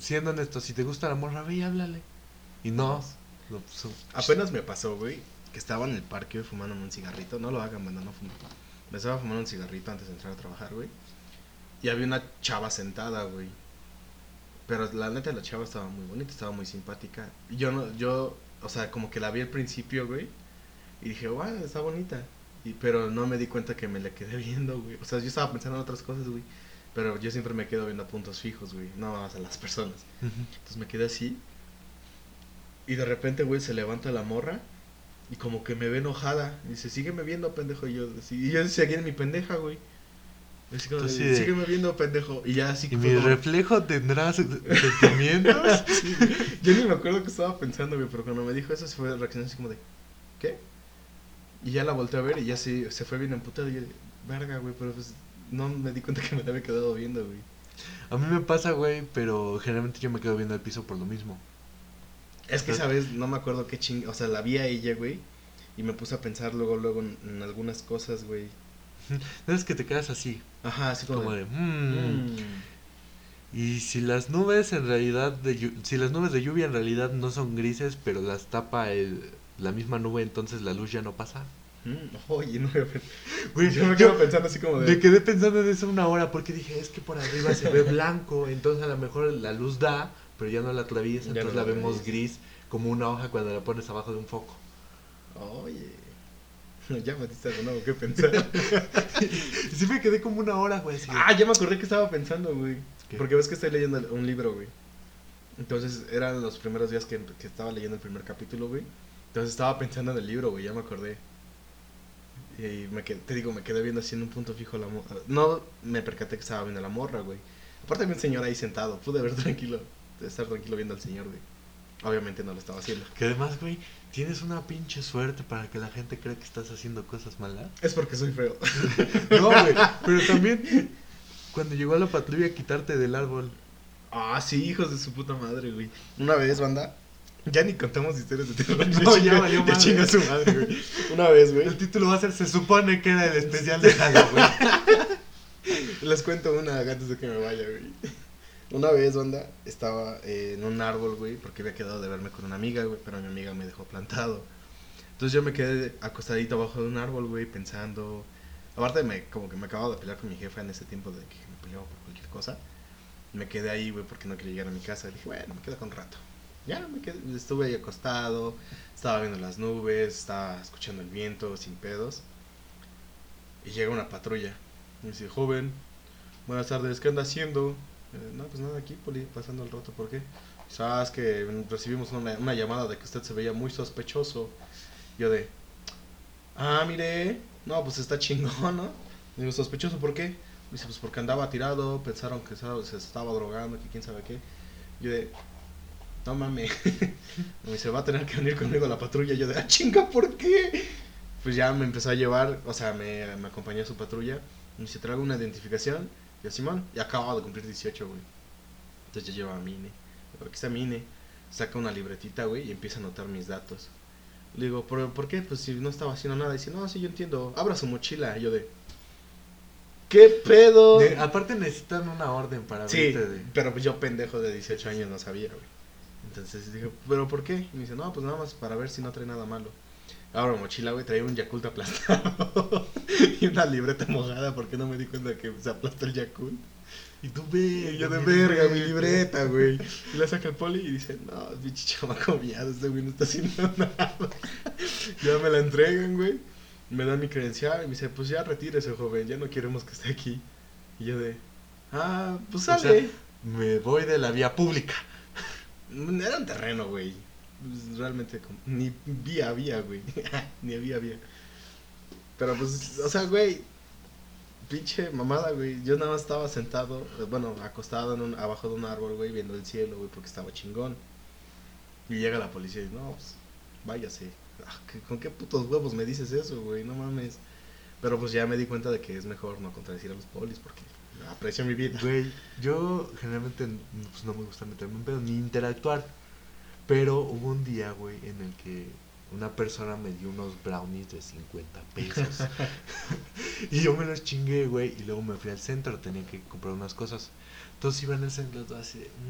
siendo honesto, si te gusta la morra, ve y háblale. Y no. no, pues, Apenas me pasó, güey, que estaba en el parque fumando un cigarrito. No lo hagan, banda, no fumen. Me estaba fumando un cigarrito antes de entrar a trabajar, güey. Y había una chava sentada, güey. Pero la neta, la chava estaba muy bonita, estaba muy simpática. Y yo no, yo, o sea, como que la vi al principio, güey. Y dije, wow, está bonita. Y, pero no me di cuenta que me la quedé viendo, güey. O sea, yo estaba pensando en otras cosas, güey. Pero yo siempre me quedo viendo a puntos fijos, güey. No más a las personas. Entonces me quedé así. Y de repente, güey, se levanta la morra. Y como que me ve enojada. Y dice, sígueme viendo, pendejo. Y yo, y yo seguía en mi pendeja, güey. Así como, de- sígueme viendo, pendejo. Y ya así ¿Y mi como- reflejo tendrá se- sentimientos? Sí. Yo ni me acuerdo que estaba pensando, güey. Pero cuando me dijo eso, se fue reaccionando así como de, ¿qué? Y ya la volteé a ver y ya se, se fue bien emputada. Y yo, verga, güey. Pero pues no me di cuenta que me la había quedado viendo, güey. A mí me pasa, güey, pero generalmente yo me quedo viendo el piso por lo mismo. Es que esa vez no me acuerdo qué ching... O sea, la vi a ella, güey. Y me puse a pensar luego, luego en, en algunas cosas, güey. ¿Sabes que te quedas así? Ajá, así como, Como de... de, "Mm". "Mm". Y si las nubes en realidad de si las nubes de lluvia en realidad no son grises, pero las tapa el, la misma nube, entonces la luz ya no pasa. Mm, Oye, no, güey. Yo me yo- quedo pensando así como de... Me quedé pensando en eso una hora porque dije, es que por arriba se ve blanco, entonces a lo mejor la luz da, pero ya no la atraviesa, Ya entonces no la la vemos gris como una hoja cuando la pones abajo de un foco. Oye. Ya me diste algo nuevo que pensar. Sí me quedé como una hora, güey. ah, ya me acordé que estaba pensando, güey. Porque ves que estoy leyendo un libro, güey. Entonces eran los primeros días que, que estaba leyendo el primer capítulo, güey. Entonces estaba pensando en el libro, güey, ya me acordé. Y me quedé, te digo, me quedé viendo así en un punto fijo la morra. No me percaté que estaba viendo la morra, güey. Aparte había un señor ahí sentado. Pude ver tranquilo, estar tranquilo viendo al señor, güey. Obviamente no lo estaba haciendo. Que además, güey, tienes una pinche suerte para que la gente crea que estás haciendo cosas malas. Es porque soy feo. No, güey, pero también cuando llegó la patrulla a quitarte del árbol. Ah, sí, hijos de su puta madre, güey. Una vez, banda. Ya ni contamos historias de terror. No, ya valió madre. chinga su madre, güey. Una vez, güey. El título va a ser Se supone que era el especial de Halloween. Les cuento una antes de que me vaya, güey. Una vez, banda, estaba eh, en un árbol, güey, porque había quedado de verme con una amiga, güey, pero mi amiga me dejó plantado. Entonces yo me quedé acostadito abajo de un árbol, güey, pensando. Aparte, me, como que me acababa de pelear con mi jefa en ese tiempo de que me peleaba por cualquier cosa. Me quedé ahí, güey, porque no quería llegar a mi casa. Dije, bueno, me quedo con un rato. Ya, me quedé, estuve ahí acostado, estaba viendo las nubes, estaba escuchando el viento sin pedos. Y llega una patrulla. Me dice, joven, buenas tardes, ¿qué anda haciendo? "Eh, no, pues nada, aquí, poli, pasando el rato, ¿por qué? Sabes que recibimos una, una llamada de que usted se veía muy sospechoso. Yo de, ah, mire, no, pues está chingón, ¿no? Digo, sospechoso, ¿por qué? Dice, pues porque andaba tirado, pensaron que se estaba drogando, que quién sabe qué. Yo de, no mames. me dice, va a tener que venir conmigo a la patrulla. Yo de, ah, chinga, ¿por qué? Pues ya me empezó a llevar, o sea, me, me acompañó a su patrulla. Me dice, traigo una identificación. Y yo, Simón, y acababa de cumplir 18, güey. Entonces ya llevaba mi INE. Aquí está mi INE. Saca una libretita, güey, y empieza a anotar mis datos. Le digo, ¿por, ¿por qué? Pues si no estaba haciendo nada. Dice, no, sí, yo entiendo. Abra su mochila. Y yo de, ¿qué pedo? De- aparte necesitan una orden para Sí, de... pero yo pendejo de 18 años no sabía, güey. Entonces dije, ¿pero por qué? Y me dice, no, pues nada más para ver si no trae nada malo. Abro mochila, güey, traía un Yakult aplastado y una libreta mojada porque no me di cuenta que se aplasta el Yakult. Y tú ve... Yo de verga, mi libreta, güey. Y la saca el poli y dice, no, pinche chamaco miado, este güey no está haciendo nada. ya me la entregan, güey. Me dan mi credencial y me dice, pues ya retírese, joven, ya no queremos que esté aquí. Y yo de, ah, pues O sale. sea, Me voy de la vía pública. Era un terreno, güey. Pues, realmente, como- ni vía había, güey. ni había vía. Pero pues, o sea, güey. Pinche mamada, güey. Yo nada más estaba sentado, eh, bueno, acostado en un, abajo de un árbol, güey, viendo el cielo, güey, porque estaba chingón. Y llega la policía y no, pues, váyase. Ah, ¿qué- ¿Con qué putos huevos me dices eso, güey? No mames. Pero pues ya me di cuenta de que es mejor no contradecir a los polis porque aprecio mi vida. Güey, yo generalmente pues, no me gusta meterme en pedo ni interactuar. Pero hubo un día, güey, en el que una persona me dio unos brownies de 50 pesos. y yo me los chingué, güey. Y luego me fui al centro, tenía que comprar unas cosas. Entonces iba en el centro los dos así de...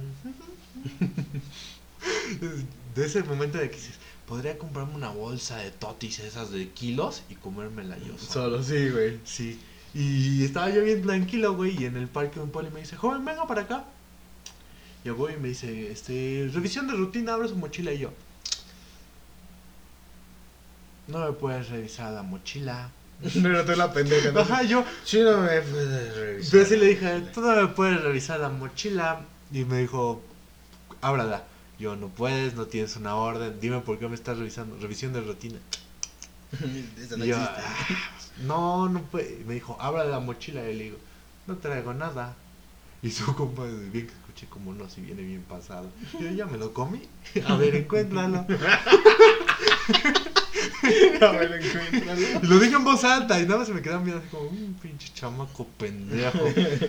De ese momento de que dices, podría comprarme una bolsa de totis esas de kilos y comérmela yo solo. Solo sí, güey. Sí. Y estaba yo bien tranquilo, güey, y en el parque un poli me dice, joven, venga para acá. Yo voy y me dice, este, revisión de rutina, abre su mochila y yo. No me puedes revisar la mochila. No era tú la pendeja, ¿no? Ajá, yo, Sí, no me puedes revisar. pero sí le dije, tú no me puedes revisar la mochila. Y me dijo, ábrala. Yo, no puedes, no tienes una orden, dime por qué me estás revisando. Revisión de rutina. Eso no yo, existe. "Ah, no, no puede. Y Me dijo, abra la mochila. Y le digo, no traigo nada. Y su compa, bien que escuché como no, si viene bien pasado. Yo ya me lo comí. A ver, encuéntralo. A ver, encuéntralo. Y lo dije en voz alta. Y nada más se me quedaban viendo así como, un pinche chamaco pendejo.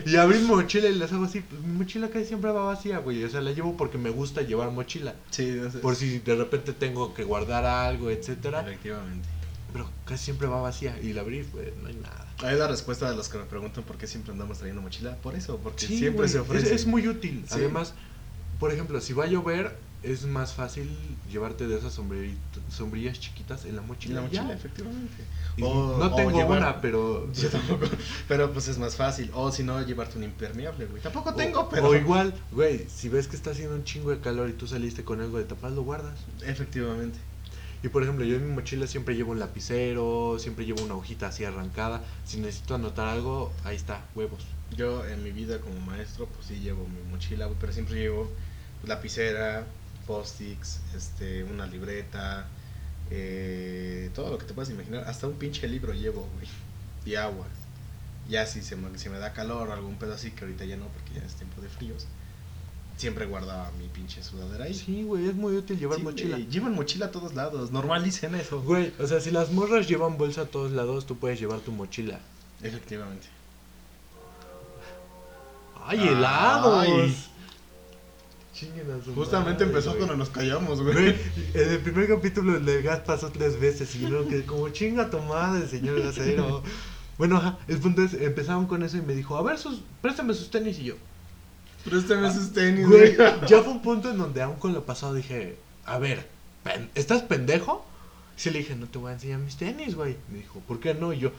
Y abrí mi mochila y les hago así. Pues, mi mochila casi siempre va vacía, güey. O sea, la llevo porque me gusta llevar mochila. Sí, no sé. Por si de repente tengo que guardar algo, etcétera. Efectivamente. Pero casi siempre va vacía. Y la abrí, pues no hay nada. Ahí la respuesta de los que me preguntan por qué siempre andamos trayendo mochila. Por eso, porque Sí, siempre güey, se ofrece. Es, es muy útil. Sí. Además, por ejemplo, si va a llover, es más fácil llevarte de esas sombrillas chiquitas en la mochila. la ya. mochila, efectivamente. O- no o tengo llevar- una, pero. Yo tampoco. Pero pues es más fácil. O si no, llevarte un impermeable, güey. Tampoco O- tengo, pero. O igual, güey, si ves que está haciendo un chingo de calor y tú saliste con algo de tapar, lo guardas. Efectivamente. Y por ejemplo, yo en mi mochila siempre llevo un lapicero, siempre llevo una hojita así arrancada. Si necesito anotar algo, ahí está, huevos. Yo en mi vida como maestro, pues sí llevo mi mochila, pero siempre llevo lapicera, post-its, este, una libreta, eh, todo lo que te puedas imaginar. Hasta un pinche libro llevo, güey. Y agua. Ya si se me, si me da calor o algún pedo así, que ahorita ya no, porque ya es tiempo de fríos. Siempre guardaba mi pinche sudadera ahí. Sí, güey, es muy útil llevar Sí, mochila. güey, Llevan mochila a todos lados, normalicen eso. Güey, o sea, si las morras llevan bolsa a todos lados, tú puedes llevar tu mochila. Efectivamente. ¡Ay, Ay. helados! Chinguen a su Justamente madre, empezó güey. cuando nos callamos, Güey, en el primer capítulo el gas pasó tres veces y luego que como chinga tu madre, señor gasero. Bueno, ajá, el punto es, empezaron con eso y me dijo, a ver, sus, préstame sus tenis y yo. Préstame sus tenis, Güey, ya fue un punto en donde aún con lo pasado dije, a ver, ¿estás pendejo? Sí le dije, no te voy a enseñar mis tenis, güey. Me dijo, ¿por qué no? Y yo,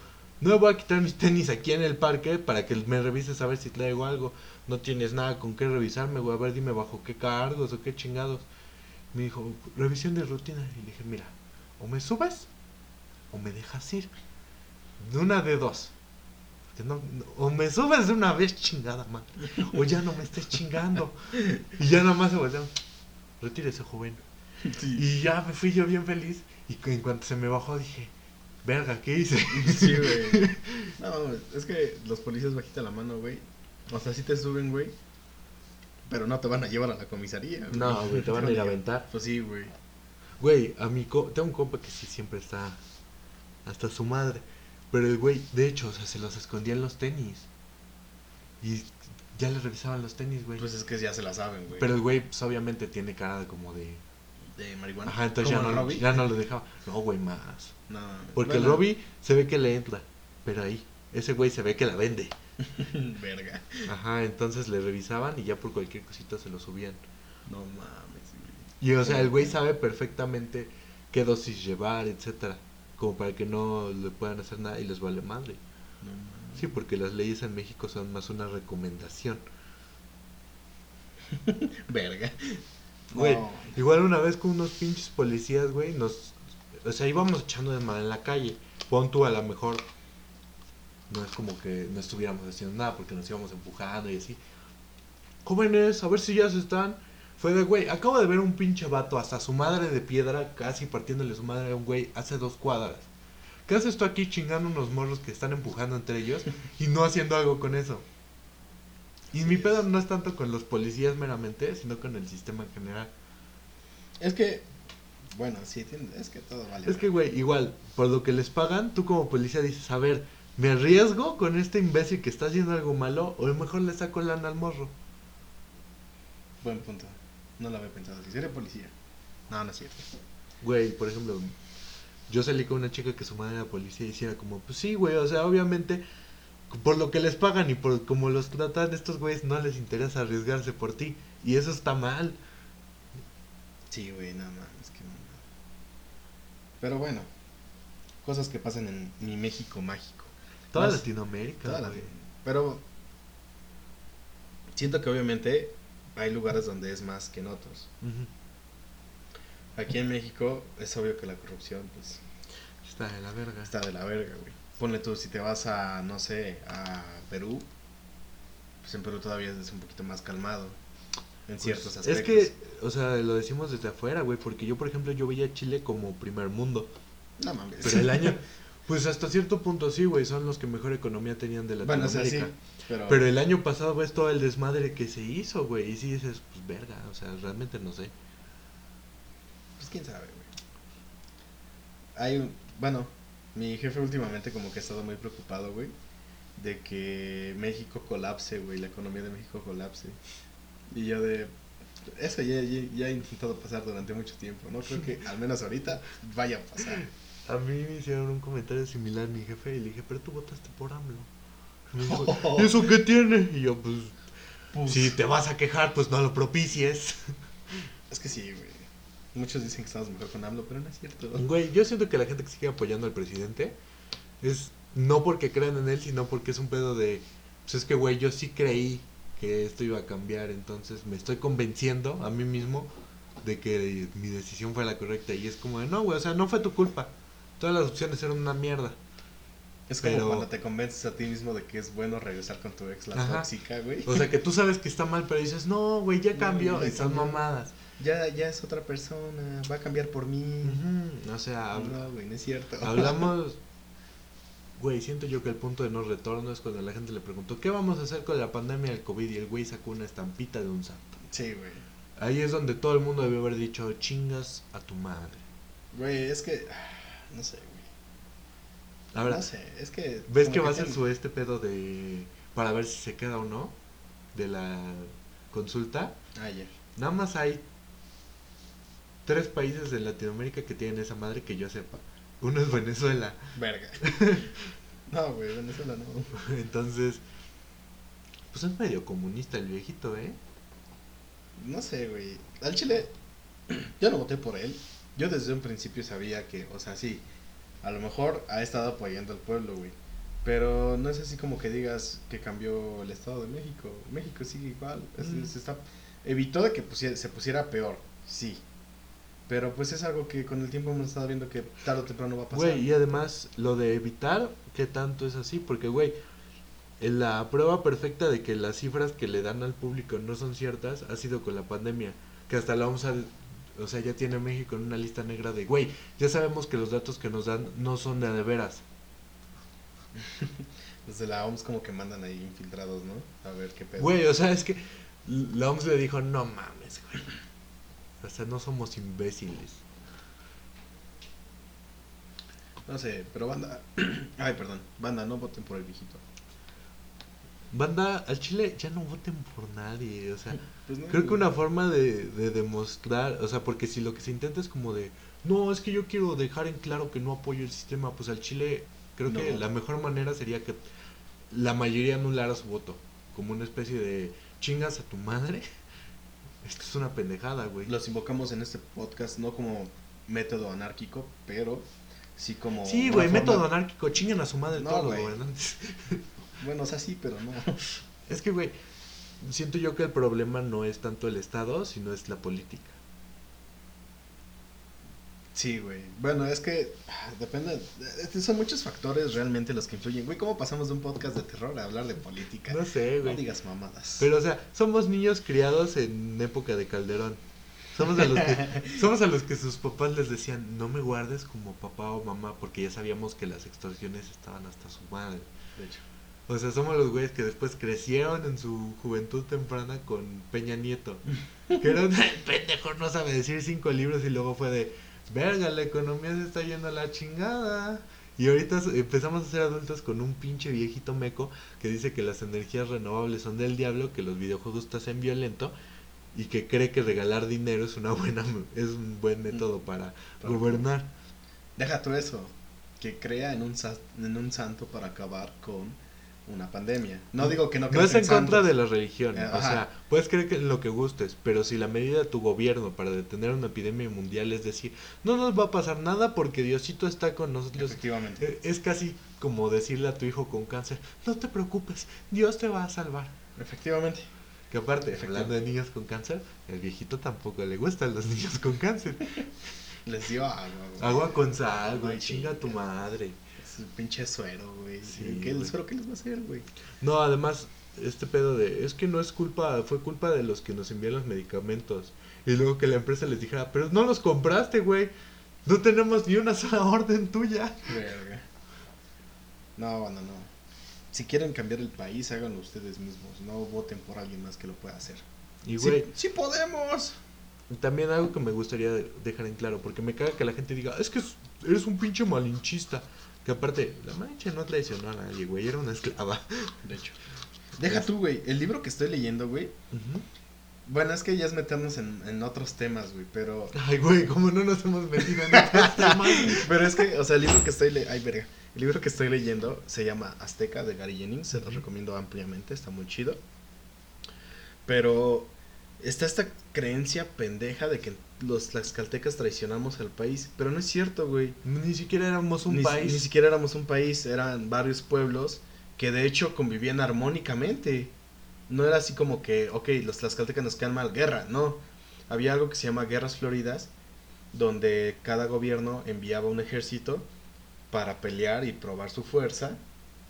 no me voy a quitar mis tenis aquí en el parque para que me revises a ver si traigo algo. No tienes nada con qué revisarme, güey. A ver, dime bajo qué cargos o qué chingados. Me dijo, revisión de rutina. Y le dije, mira, o me subes o me dejas ir. De una de dos. Porque no- no- o me subes de una vez, chingada madre. O ya no me estés chingando. Y ya nada más se voltearon. Retírese, joven. Sí. Y ya me fui yo bien feliz. Y en cuanto se me bajó dije, verga, ¿qué hice? Sí, güey. No, es que los policías bajita la mano, güey. O sea, si te suben, güey. Pero no te van a llevar a la comisaría. güey. No, güey, te van a ir a aventar. Pues sí, güey. Güey, a mi co tengo un compa que sí siempre está hasta su madre. Pero el güey, de hecho, o sea, se los escondía en los tenis. Y ya le revisaban los tenis, güey. Pues es que ya se la saben, güey. Pero el güey, pues obviamente tiene cara de como de. De marihuana. Ajá, entonces ya ¿Como no, Robbie? ya no lo dejaba. No, güey, más. No. Porque el Robbie se ve que le entra. Pero ahí, ese güey se ve que la vende. Verga. Ajá, entonces le revisaban y ya por cualquier cosita se lo subían. No mames, güey. Y o sea, el güey sabe perfectamente qué dosis llevar, etcétera. Como para que no le puedan hacer nada y les vale madre. No mames. Sí, porque las leyes en México son más una recomendación. Verga. Güey, No. igual una vez con unos pinches policías, güey, nos... O sea, íbamos echando de mal en la calle. Pon tú a lo mejor... No es como que no estuviéramos haciendo nada porque nos íbamos empujando y así. Jóvenes, a ver si ya se están. Fue de, güey, acabo de ver un pinche vato hasta su madre de piedra, casi partiéndole su madre a un güey hace dos cuadras. ¿Qué haces tú aquí chingando unos morros que están empujando entre ellos y no haciendo algo con eso? Y mi pedo no es tanto con los policías meramente, sino con el sistema en general. Es que. Bueno, sí, es que todo vale. Es que, güey, igual, por lo que les pagan, tú como policía dices, a ver, ¿me arriesgo con este imbécil que está haciendo algo malo o mejor le saco lana al morro? Buen punto. No lo había pensado. Si sería policía. No, no es cierto. Güey, por ejemplo, yo salí con una chica que su madre era policía y hiciera como, pues sí, güey, o sea, obviamente, por lo que les pagan y por como los tratan estos güeyes, no les interesa arriesgarse por ti. Y eso está mal. Sí, güey, nada más. que mamada. Pero bueno. Cosas que pasan en mi México mágico. Toda Más- Latinoamérica, Toda la-. Pero. Siento que obviamente hay lugares donde es más que en otros. Aquí en México es obvio que la corrupción, pues, Está de la verga. está de la verga, güey. Ponle tú, si te vas a, no sé, a Perú, pues en Perú todavía es un poquito más calmado. En ciertos Pues, aspectos. Es que, o sea, lo decimos desde afuera, güey, porque yo, por ejemplo, yo veía Chile como primer mundo. No mames. Pero el año, pues hasta cierto punto sí, güey, son los que mejor economía tenían de Bueno, o sea, Latinoamérica. sí. Pero, Pero el año pasado ves todo el desmadre que se hizo, güey, y sí dices, pues verga, o sea, realmente no sé. Pues quién sabe, güey. Hay un. Bueno, mi jefe últimamente como que ha estado muy preocupado, güey. De que México colapse, güey. La economía de México colapse. Y yo de. Eso ya, ya, ya he intentado pasar durante mucho tiempo. No creo que al menos ahorita vaya a pasar. A mí me hicieron un comentario similar mi jefe y le dije, pero tú votaste por AMLO. Y me dijo, ¿y eso qué tiene? Y yo, pues, Pues, si te vas a quejar, pues no lo propicies. Es que sí, güey. Muchos dicen que estamos mejor con AMLO, pero no es cierto. Güey, yo siento que la gente que sigue apoyando al presidente es no porque crean en él, sino porque es un pedo de, pues es que, güey, yo sí creí que esto iba a cambiar, entonces me estoy convenciendo a mí mismo de que mi decisión fue la correcta. Y es como de, no, güey, o sea, no fue tu culpa. Todas las opciones eran una mierda. Es como pero- cuando te convences a ti mismo de que es bueno regresar con tu ex, la Ajá. tóxica, güey. O sea, que tú sabes que está mal, pero dices, no, güey, ya No, cambió. son cambió. mamadas. Ya, ya es otra persona, va a cambiar por mí. Ujú, O sea, No, güey, no es cierto. hablamos... Güey, siento yo que el punto de no retorno es cuando la gente le preguntó, ¿qué vamos a hacer con la pandemia del COVID? Y el güey sacó una estampita de un santo. Sí, güey. Ahí es donde todo el mundo debió haber dicho, chingas a tu madre. Güey, es que. ah, No sé, güey. Ahora, no sé, es que. ¿ves que va a ser su este pedo de... para ver si se queda o no? De la consulta. Ya. Nada más hay tres países de Latinoamérica que tienen esa madre que yo sepa. Uno es Venezuela. Verga. no, güey, Venezuela no. Entonces, pues es medio comunista el viejito, ¿eh? No sé, güey. Al Chile, yo no voté por él. Yo desde un principio sabía que, o sea, sí, a lo mejor ha estado apoyando al pueblo, güey. Pero no es así como que digas que cambió el Estado de México. México sigue igual. Es- Mm. se está, evitó de que pusiera- se pusiera peor, sí. Pero pues es algo que con el tiempo hemos estado viendo que tarde o temprano va a pasar. Güey, y además lo de evitar, ¿qué tanto es así? Porque, güey, en la prueba perfecta de que las cifras que le dan al público no son ciertas ha sido con la pandemia. Que hasta la OMS, o sea, ya tiene a México en una lista negra de, güey, ya sabemos que los datos que nos dan no son de de veras. Desde la OMS como que mandan ahí infiltrados, ¿no? A ver qué pedo. Güey, o sea, es que La OMS le dijo, no mames, güey. O sea, no somos imbéciles. No sé, pero banda. Ay, perdón. Banda, no voten por el viejito. Banda, al Chile ya no voten por nadie. O sea, Pues no, creo que una forma de, de demostrar, o sea, porque si lo que se intenta es como de, no, es que yo quiero dejar en claro que no apoyo el sistema, pues al Chile creo que la mejor manera sería que la mayoría anulara su voto. Como una especie de chingas a tu madre. Esto es una pendejada, güey. Los invocamos en este podcast no como método anárquico, pero sí como. Sí, güey, forma- método anárquico, chingan a su madre No, todos los güey. Bueno, o sea, sí, pero no. Es que, güey, siento yo que el problema no es tanto el Estado, sino es la política. Sí, güey. Bueno, es que ah, depende. eh, Son muchos factores realmente los que influyen. Güey, ¿cómo pasamos de un podcast de terror a hablar de política? No sé, No güey. digas mamadas. Pero, o sea, somos niños criados en época de Calderón. Somos a los que, somos a los que sus papás les decían, no me guardes como papá o mamá, porque ya sabíamos que las extorsiones estaban hasta su madre. De hecho. O sea, somos los güeyes que después crecieron en su juventud temprana con Peña Nieto. Que era un pendejo, no sabe decir cinco libros y luego fue de, verga, la economía se está yendo a la chingada. Y ahorita empezamos a ser adultos con un pinche viejito meco que dice que las energías renovables son del diablo, que los videojuegos te hacen violento y que cree que regalar dinero es una buena es un buen método para gobernar. Deja tú eso. Que crea en un, en un santo para acabar con una pandemia. No digo que no No es en contra de la religión, Eh, o sea, puedes creer que lo que gustes, pero si la medida de tu gobierno para detener una epidemia mundial es decir, no nos va a pasar nada porque Diosito está con nosotros, Efectivamente. eh, es casi como decirle a tu hijo con cáncer, no te preocupes, Dios te va a salvar. Efectivamente. Que aparte, Efectivamente. hablando de niños con cáncer, el viejito tampoco le gustan los niños con cáncer. Les dio agua, güey. Agua con sal, güey, chinga a tu madre. Pinche suero, güey. Sí, ¿Qué, güey. suero qué les va a hacer, güey? No, además, este pedo de, es que no es culpa, fue culpa de los que nos envían los medicamentos. Y luego que la empresa les dijera, pero no los compraste, güey. No tenemos ni una sola orden tuya. Verga. No, bueno, no. Si quieren cambiar el país, háganlo ustedes mismos. No voten por alguien más que lo pueda hacer. Y, Sí- güey, sí, podemos. también algo que me gustaría de- dejar en claro, porque me caga que la gente diga, es que es- eres un pinche malinchista. Que aparte, la mancha no traicionó a nadie, güey, era una esclava. De hecho. Deja tú, güey. El libro que estoy leyendo, güey. Bueno, es que ya es meternos en, en otros temas, güey. Pero. Ay, güey, ¿cómo no nos hemos metido en estos temas? Pero es que, o sea, el libro que estoy leyendo. Ay, verga. El libro que estoy leyendo se llama Azteca de Gary Jennings. Se los Ujú. recomiendo ampliamente. Está muy chido. Pero. Está esta creencia pendeja de que los tlaxcaltecas traicionamos al país. Pero no es cierto, güey. Ni siquiera éramos un ni, país. ni siquiera éramos un país, eran varios pueblos que de hecho convivían armónicamente. No era así como que, ok, los tlaxcaltecas nos quedan mal, guerra, no. Había algo que se llama guerras floridas, donde cada gobierno enviaba un ejército para pelear y probar su fuerza,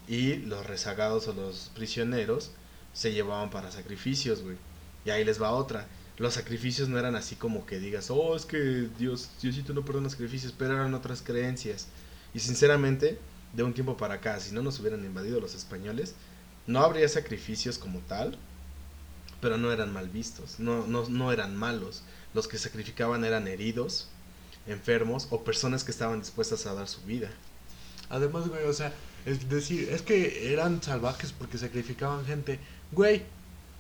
y los rezagados o los prisioneros se llevaban para sacrificios, güey. Y ahí les va otra. Los sacrificios no eran así como que digas, oh, es que Dios, Diosito no perdona sacrificios, pero eran otras creencias. Y sinceramente, de un tiempo para acá, si no nos hubieran invadido los españoles, no habría sacrificios como tal, pero no eran mal vistos, no, no, no eran malos. Los que sacrificaban eran heridos, enfermos o personas que estaban dispuestas a dar su vida. Además, güey, o sea, es decir, es que eran salvajes porque sacrificaban gente. Güey,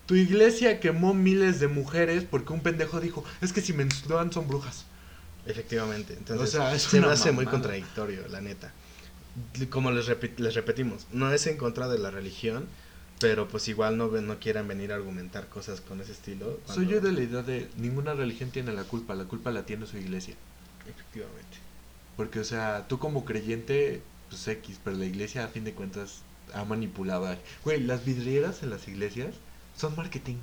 tu iglesia quemó miles de mujeres porque un pendejo dijo, es que si menstruan son brujas. Efectivamente, entonces O sea, es se me hace muy contradictorio, la neta. Como les, les repetimos, no es en contra de la religión, pero pues igual no, no quieran venir a argumentar cosas con ese estilo. Soy yo de la idea de ninguna religión tiene la culpa, la culpa la tiene su iglesia. Efectivamente. Porque, o sea, tú como creyente, pues X, pero la iglesia a fin de cuentas ha manipulado. a- Güey, las vidrieras en las iglesias son marketing.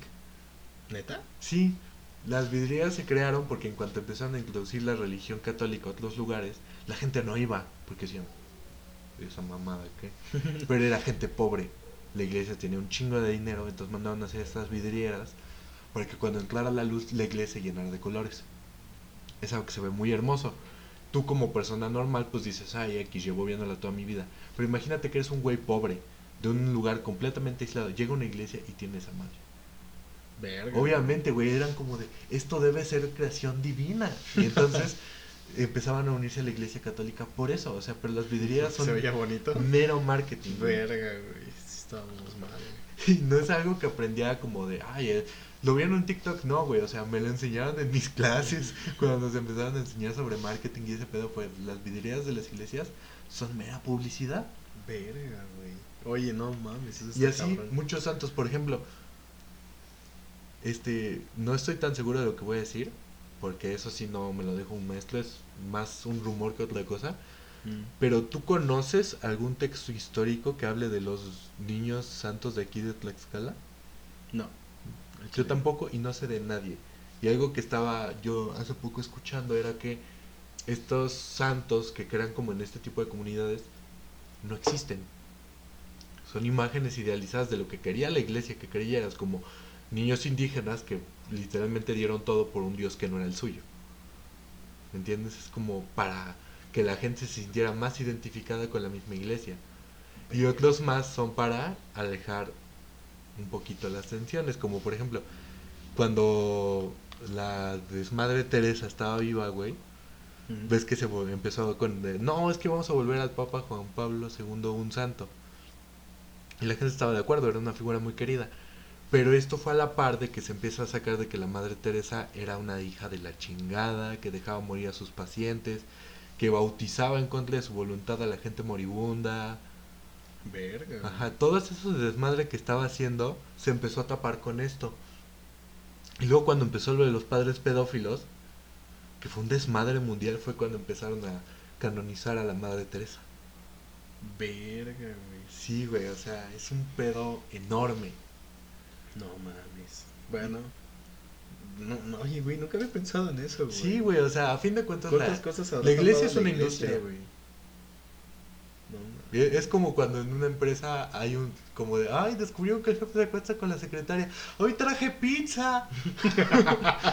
¿Neta? Sí, las vidrieras se crearon porque en cuanto empezaron a introducir la religión católica a otros lugares, la gente no iba, porque decían, esa mamada, ¿qué? Pero era gente pobre. La iglesia tenía un chingo de dinero, entonces mandaron a hacer estas vidrieras para que cuando entrara la luz la iglesia llenara de colores. Es algo que se ve muy hermoso. Tú como persona normal pues dices, ay X, llevo viéndola toda mi vida. Pero imagínate que eres un güey pobre, de un lugar completamente aislado, llega a una iglesia y tiene esa madre. Verga. Obviamente, güey, eran como de, esto debe ser creación divina. Y entonces empezaban a unirse a la iglesia católica por eso, o sea, pero las vidrieras son Se veía bonito. mero marketing. Verga, güey. Estábamos mal, güey. Y no es algo que aprendía como de, ay, eh, lo vi en un TikTok, no, güey, o sea, me lo enseñaron en mis clases cuando nos empezaron a enseñar sobre marketing y ese pedo fue, las vidrieras de las iglesias son mera publicidad. Verga, güey. Oye, no mames. Eso Y así cabrón. muchos santos, por ejemplo, este, no estoy tan seguro de lo que voy a decir, porque eso sí no me lo dejo un maestro, es más un rumor que otra cosa, Mm. pero ¿tú conoces algún texto histórico que hable de los niños santos de aquí de Tlaxcala? No. Yo tampoco y no sé de nadie. Y algo que estaba yo hace poco escuchando era que estos santos que crean como en este tipo de comunidades no existen. Son imágenes idealizadas de lo que quería la iglesia que creyeras, como niños indígenas que literalmente dieron todo por un dios que no era el suyo. ¿Me entiendes? Es como para que la gente se sintiera más identificada con la misma iglesia. Y otros más son para alejar un poquito las tensiones, como por ejemplo, cuando la desmadre Teresa estaba viva, güey, Mm. ves que se empezó con de, no, es que vamos a volver al Papa Juan Pablo II un santo. Y la gente estaba de acuerdo, era una figura muy querida. Pero esto fue a la par de que se empieza a sacar de que la Madre Teresa era una hija de la chingada, que dejaba morir a sus pacientes, que bautizaba en contra de su voluntad a la gente moribunda. Verga. Ajá, todo eso de desmadre que estaba haciendo se empezó a tapar con esto. Y luego cuando empezó lo de los padres pedófilos, que fue un desmadre mundial, fue cuando empezaron a canonizar a la Madre Teresa. Verga, güey. Sí, güey, o sea, es un pedo enorme. No mames. Bueno. No, no, oye, güey, nunca había pensado en eso, güey. Sí, güey, o sea, a fin de cuentas, ¿Cuántas la- cosas la iglesia es una iglesia, industria. güey? No mames. e- es como cuando en una empresa hay un, como de, ay, descubrieron que el jefe se acuesta con la secretaria, hoy traje pizza.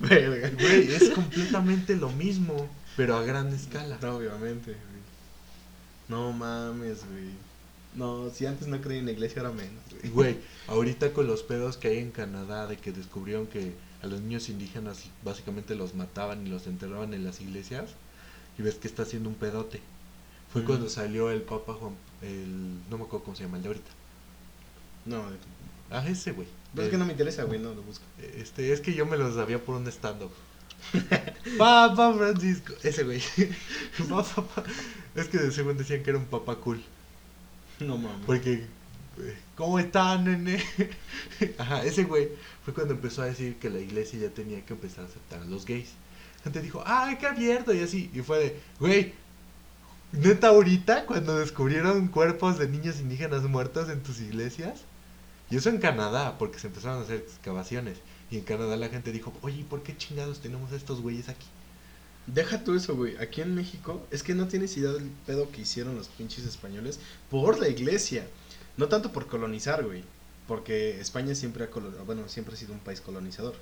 Verga. Güey, es completamente lo mismo, pero a gran escala. No, obviamente. No mames, güey. No, si antes no creí en la iglesia, ahora menos, güey. Güey, ahorita con los pedos que hay en Canadá de que descubrieron que a los niños indígenas básicamente los mataban y los enterraban en las iglesias, y ves que está haciendo un pedote. Fue Ujú. cuando salió el Papa Juan, el, no me acuerdo cómo se llama, el de ahorita. No, Ah, ese güey. pero es El- que no me interesa, güey, no lo busco. Este, es que yo me lo sabía por un stand-up. Papa Francisco, ese güey. Papa, pa- es que según decían que era un papá cool. No mames. Porque, eh, ¿cómo están, nene? Ajá, ese güey fue cuando empezó a decir que la iglesia ya tenía que empezar a aceptar a los gays. La gente dijo, ¡ay, qué abierto! Y así, y fue de, güey, neta, ahorita cuando descubrieron cuerpos de niños indígenas muertos en tus iglesias, y eso en Canadá, porque se empezaron a hacer excavaciones. Y en Canadá la gente dijo, oye, ¿y ¿por qué chingados tenemos a estos güeyes aquí? Deja tú eso, güey. Aquí en México, es que no tienes idea del pedo que hicieron los pinches españoles por la iglesia. No tanto por colonizar, güey. Porque España siempre ha, bueno, siempre ha sido un país colonizador.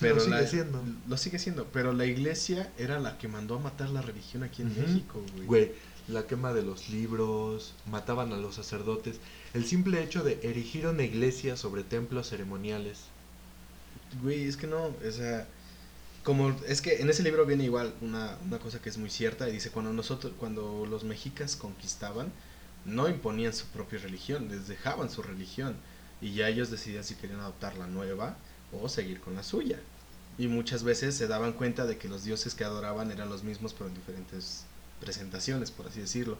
Lo sigue la- siendo. Lo sigue siendo. Pero la iglesia era la que mandó a matar la religión aquí en. México, güey. Güey, la quema de los libros, mataban a los sacerdotes. El simple hecho de erigir una iglesia sobre templos ceremoniales. Güey, es que no, o sea, como es que en ese libro viene igual una, una cosa que es muy cierta y dice cuando nosotros, cuando los mexicas conquistaban, no imponían su propia religión, les dejaban su religión y ya ellos decidían si querían adoptar la nueva o seguir con la suya. Y muchas veces se daban cuenta de que los dioses que adoraban eran los mismos pero en diferentes presentaciones, por así decirlo.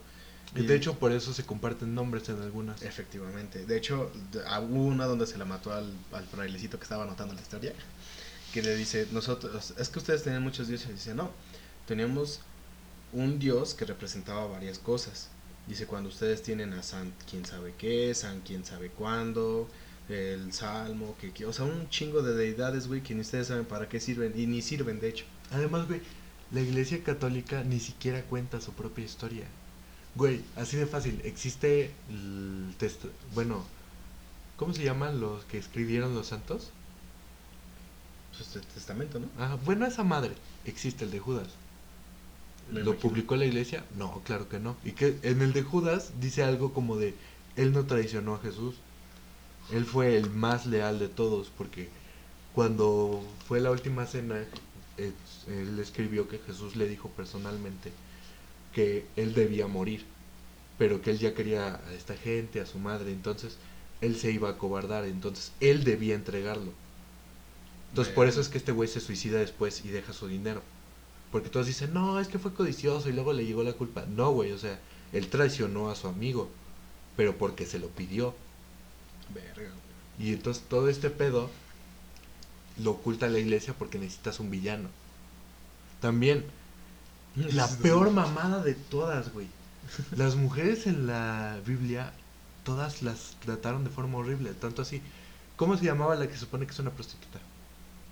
Y de hecho, por eso se comparten nombres en algunas. Efectivamente. De hecho, ah, hubo una donde se la mató al, al frailecito que estaba anotando la historia. Que le dice, nosotros, es que ustedes tenían muchos dioses. Y dice, no, teníamos un dios que representaba varias cosas. Dice, cuando ustedes tienen a San quién sabe qué, San quién sabe cuándo, el Salmo, que, que- o sea, un chingo de deidades, güey, que ni ustedes saben para qué sirven. Y ni sirven, de hecho. Además, güey, la iglesia católica ni siquiera cuenta su propia historia. Güey, así de fácil. Existe el test bueno, ¿cómo se llaman los que escribieron los santos? Pues el testamento, ¿no? Ah, bueno, esa madre. Existe el de Judas. Me ¿Lo imagino. publicó la iglesia? No, claro que no. Y que en el de Judas dice algo como de, él no traicionó a Jesús. Él fue el más leal de todos porque cuando fue la última cena, eh, él escribió que Jesús le dijo personalmente que él debía morir, pero que él ya quería a esta gente, a su madre, entonces él se iba a cobardar, entonces él debía entregarlo. Entonces por eso es que este güey se suicida después y deja su dinero. Porque todos dicen, no, es que fue codicioso y luego le llegó la culpa. No, güey, o sea, él traicionó a su amigo, pero porque se lo pidió. Verga, Y entonces todo este pedo lo oculta la iglesia porque necesitas un villano. También, la peor mamada de todas, güey. Las mujeres en la Biblia, todas las trataron de forma horrible, tanto así. ¿Cómo se llamaba la que se supone que es una prostituta?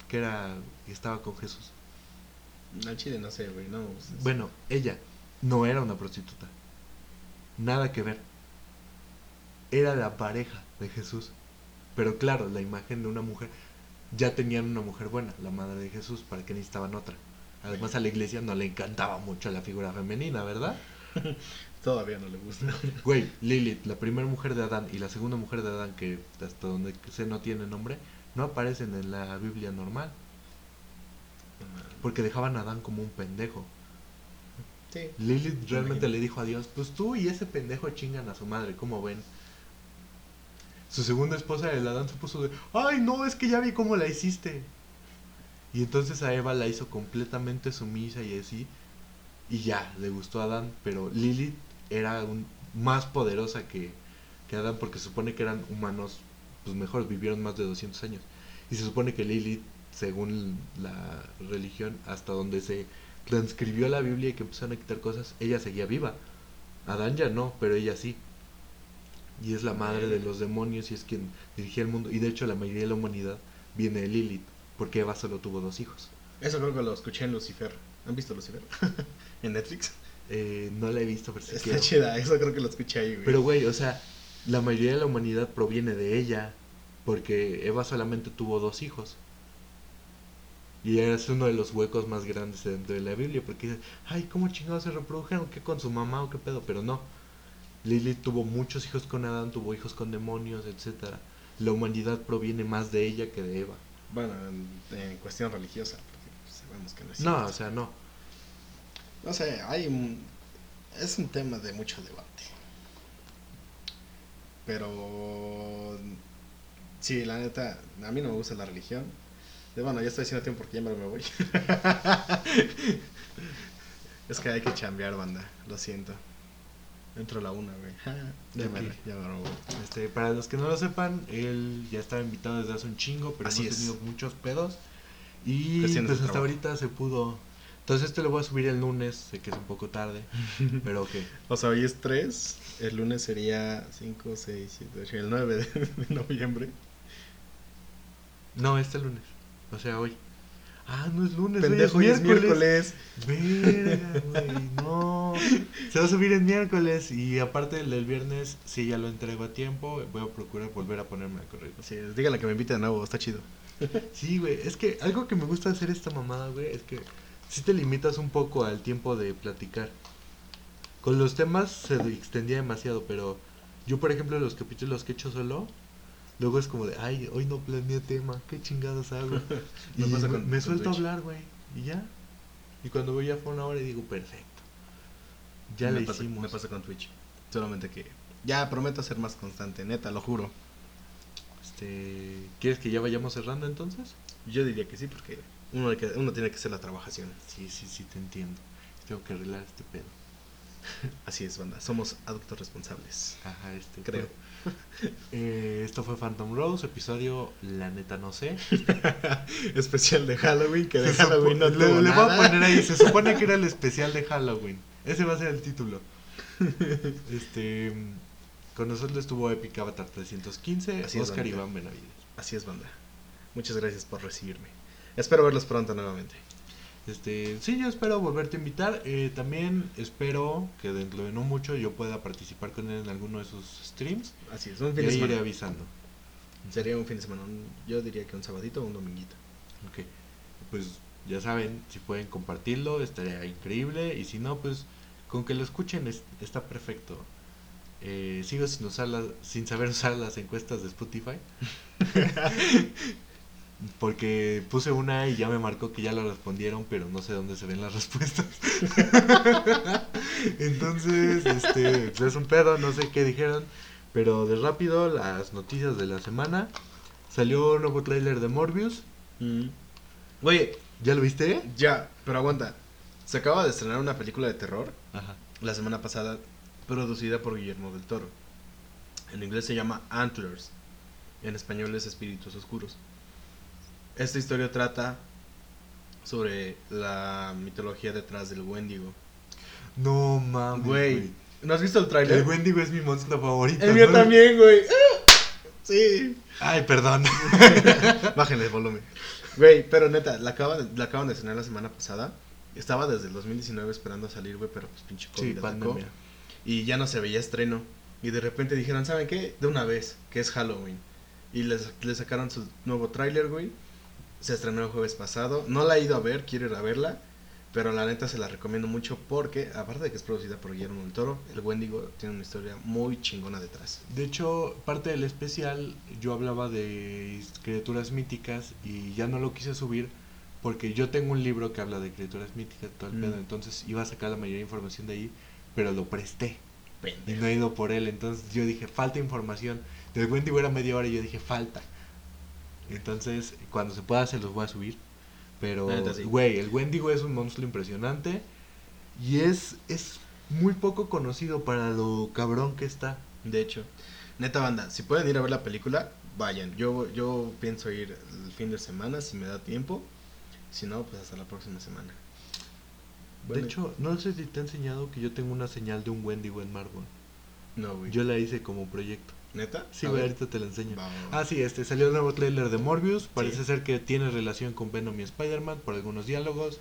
Que era, que estaba con Jesús. Al chile no sé, güey, no. es- Bueno, ella no era una prostituta. Nada que ver. Era la pareja de Jesús. Pero claro, la imagen de una mujer. Ya tenían una mujer buena, la madre de Jesús, para que necesitaban otra. Además a la iglesia no le encantaba mucho la figura femenina, ¿verdad? Todavía no le gusta. Güey, Lilith, la primera mujer de Adán y la segunda mujer de Adán, que hasta donde sé no tiene nombre, no aparecen en la Biblia normal. Porque dejaban a Adán como un pendejo. Sí. Lilith realmente le dijo a Dios, pues tú y ese pendejo chingan a su madre, ¿cómo ven? Su segunda esposa, el Adán, se puso de, ay no, es que ya vi cómo la hiciste. Y entonces a Eva la hizo completamente sumisa y así, y ya, le gustó a Adán, pero Lilith era un, más poderosa que, que Adán porque se supone que eran humanos, pues mejor, vivieron más de 200 años. Y se supone que Lilith, según la religión, hasta donde se transcribió la Biblia y que empezaron a quitar cosas, ella seguía viva. Adán ya no, pero ella sí. Y es la madre de los demonios y es quien dirigía el mundo. Y de hecho la mayoría de la humanidad viene de Lilith, porque Eva solo tuvo dos hijos. Eso creo que lo escuché en Lucifer. ¿Han visto Lucifer? en Netflix. Eh, no la he visto, pero sí Está quiero. chida, eso creo que lo escuché ahí, güey. Pero güey, o sea, la mayoría de la humanidad proviene de ella, porque Eva solamente tuvo dos hijos. Y es uno de los huecos más grandes dentro de la Biblia, porque dices, ay, ¿cómo chingados se reprodujeron? ¿Qué con su mamá o qué pedo? Pero no. Lilith tuvo muchos hijos con Adán, tuvo hijos con demonios, etcétera. La humanidad proviene más de ella que de Eva. Bueno, en, en cuestión religiosa, porque pues, sabemos que no es No, cierto. o sea, no. No sé, hay un... Es un tema de mucho debate. Pero... Sí, la neta, a mí no me gusta la religión. De, bueno, ya estoy haciendo tiempo porque ya me voy. es que hay que chambear, banda. Lo siento. Entro a la una, güey. Ya me, Ok. ya me. Este, para los que no lo sepan, él ya estaba invitado desde hace un chingo, pero Así hemos es. tenido muchos pedos. Y Cuestiones pues hasta ahorita se pudo. Entonces este lo voy a subir el lunes, sé que es un poco tarde, pero que O sea, hoy es 3. El lunes sería 5, 6, 7, 8. El 9 de, de noviembre. no, este lunes, o sea, hoy. Ah, no es lunes, Pendejo, hoy es es miércoles. miércoles. Verga, güey, no. Se va a subir el miércoles y aparte el del viernes, si ya lo entrego a tiempo, voy a procurar volver a ponerme al correo. Sí, díganle que me invite de nuevo, está chido. Sí, güey, es que algo que me gusta hacer esta mamada, güey, es que si te limitas un poco al tiempo de platicar. Con los temas se extendía demasiado, pero yo, por ejemplo, los capítulos que he hecho solo, luego es como de, ay, hoy no planeé tema, qué chingados hago. y Me pasa me, con- me con suelto a hablar, güey, y ya. Y cuando voy ya fue una hora y digo, perfecto. Ya me le pasa, hicimos. Me pasa con Twitch. Solamente que ya prometo ser más constante, neta, lo juro. Este, ¿Quieres que ya vayamos cerrando entonces? Yo diría que sí, porque uno, hay que- uno tiene que hacer la trabajación. Sí, sí, sí, te entiendo. Tengo que arreglar este pedo. Así es, banda. Somos adultos responsables. Ajá, este. Creo. Eh, esto fue Phantom Rose, episodio La neta no sé. Especial de Halloween, que de Se Halloween no le, voy a poner ahí, se supone que era el especial de Halloween. Ese va a ser el título. Este. Con nosotros estuvo Epic Avatar 315, Así es, Oscar bandita. Iván Benavides. Así es, banda. Muchas gracias por recibirme. Espero verlos pronto nuevamente. Este, sí, yo espero volverte a invitar. Eh, también espero que dentro de no mucho yo pueda participar con él en alguno de sus streams. Así es, un Y fin de ahí iré semana. avisando. Sería un fin de semana. un- yo diría que un sabadito o un dominguito. Ok, pues ya saben, si pueden compartirlo estaría increíble y si no, pues con que lo escuchen es- está perfecto. eh, sigo sin usarlas, sin saber usar las encuestas de Spotify. Porque puse una y ya me marcó que ya la respondieron, pero no sé dónde se ven las respuestas. Entonces, este, pues es un pedo, no sé qué dijeron. Pero de rápido, las noticias de la semana. Salió un nuevo tráiler de Morbius. Mm. Oye, ¿Ya lo viste? ya, pero aguanta. Se acaba de estrenar una película de terror Ajá. la semana pasada, producida por Guillermo del Toro. En inglés se llama Antlers. En español es Espíritus Oscuros. Esta historia trata sobre la mitología detrás del Wendigo. No mames. Güey, ¿no has visto el El tráiler? Wendigo es mi monstruo favorito. El mío ¿no? también, güey. Sí. Ay, perdón. Bájenle el volumen. Güey, pero neta, la acaban, de, la acaban de estrenar la semana pasada. Estaba desde el 2019 esperando a salir, güey, pero pues pinche COVID Sí, atacó. Y ya no se veía estreno. Y de repente dijeron, ¿saben qué? De una vez, que es Halloween. Y les, les sacaron su nuevo tráiler, güey. Se estrenó el jueves pasado. No la he ido a ver, quiero ir a verla. Pero la neta se la recomiendo mucho porque, aparte de que es producida por Guillermo del Toro, el Wendigo tiene una historia muy chingona detrás. De hecho, parte del especial yo hablaba de criaturas míticas y ya no lo quise subir porque yo tengo un libro que habla de criaturas míticas, todo el Mm. pedo, entonces iba a sacar la mayoría de información de ahí, pero lo presté y Pendejo. no he ido por él, entonces yo dije, falta información. Del Wendigo era media hora y yo dije, falta. Entonces, cuando se pueda se los voy a subir. Pero, güey, el Wendigo es un monstruo impresionante y es, es muy poco conocido para lo cabrón que está. De hecho, neta banda, si pueden ir a ver la película, vayan. Yo, yo pienso ir el fin de semana si me da tiempo. Si no, pues hasta la próxima semana. Bueno, de hecho, no sé si te he enseñado que yo tengo una señal de un Wendigo en mármol. no, güey. Yo la hice como proyecto. ¿Neta? Sí, güey, ahorita te la enseño. Ah, sí, este salió el nuevo tráiler de Morbius. Parece Sí. ser que tiene relación con Venom y Spider-Man por algunos diálogos.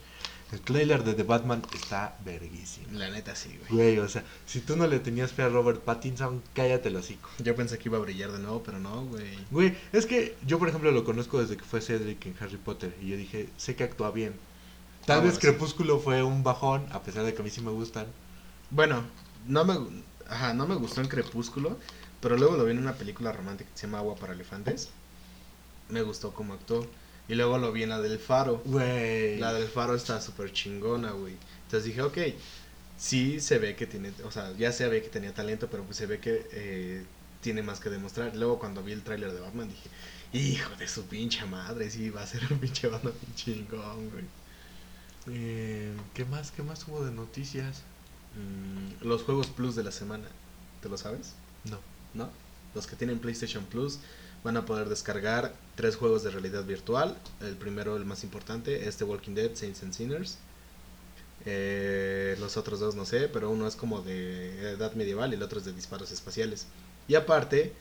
El tráiler de The Batman está verguísimo. La neta sí, güey. Güey, o sea, si tú no le tenías fe a Robert Pattinson, cállate el hocico. Yo pensé que iba a brillar de nuevo, pero no, güey. Güey, es que yo, por ejemplo, lo conozco desde que fue Cedric en Harry Potter. Y yo dije, sé que actúa bien. Tal Ah, vez bueno, sí. Crepúsculo fue un bajón, a pesar de que a mí sí me gustan. Bueno, no me, ajá, no me gustó en Crepúsculo, pero luego lo vi en una película romántica que se llama Agua para Elefantes. Me gustó cómo actuó. Y luego lo vi en la del Faro. Güey. La del Faro está súper chingona, güey. Entonces dije, ok, sí se ve que tiene, o sea, ya se ve que tenía talento, pero pues se ve que eh, tiene más que demostrar. Luego cuando vi el tráiler de Batman dije, hijo de su pinche madre, sí, va a ser un pinche Batman chingón, güey. Eh, ¿Qué más? ¿Qué más hubo de noticias? Mm, los juegos Plus de la semana, ¿te lo sabes? No. ¿No? Los que tienen PlayStation Plus van a poder descargar tres juegos de realidad virtual. El primero, el más importante, es The Walking Dead, Saints and Sinners. Eh, los otros dos no sé, pero uno es como de edad medieval y el otro es de disparos espaciales. Y aparte,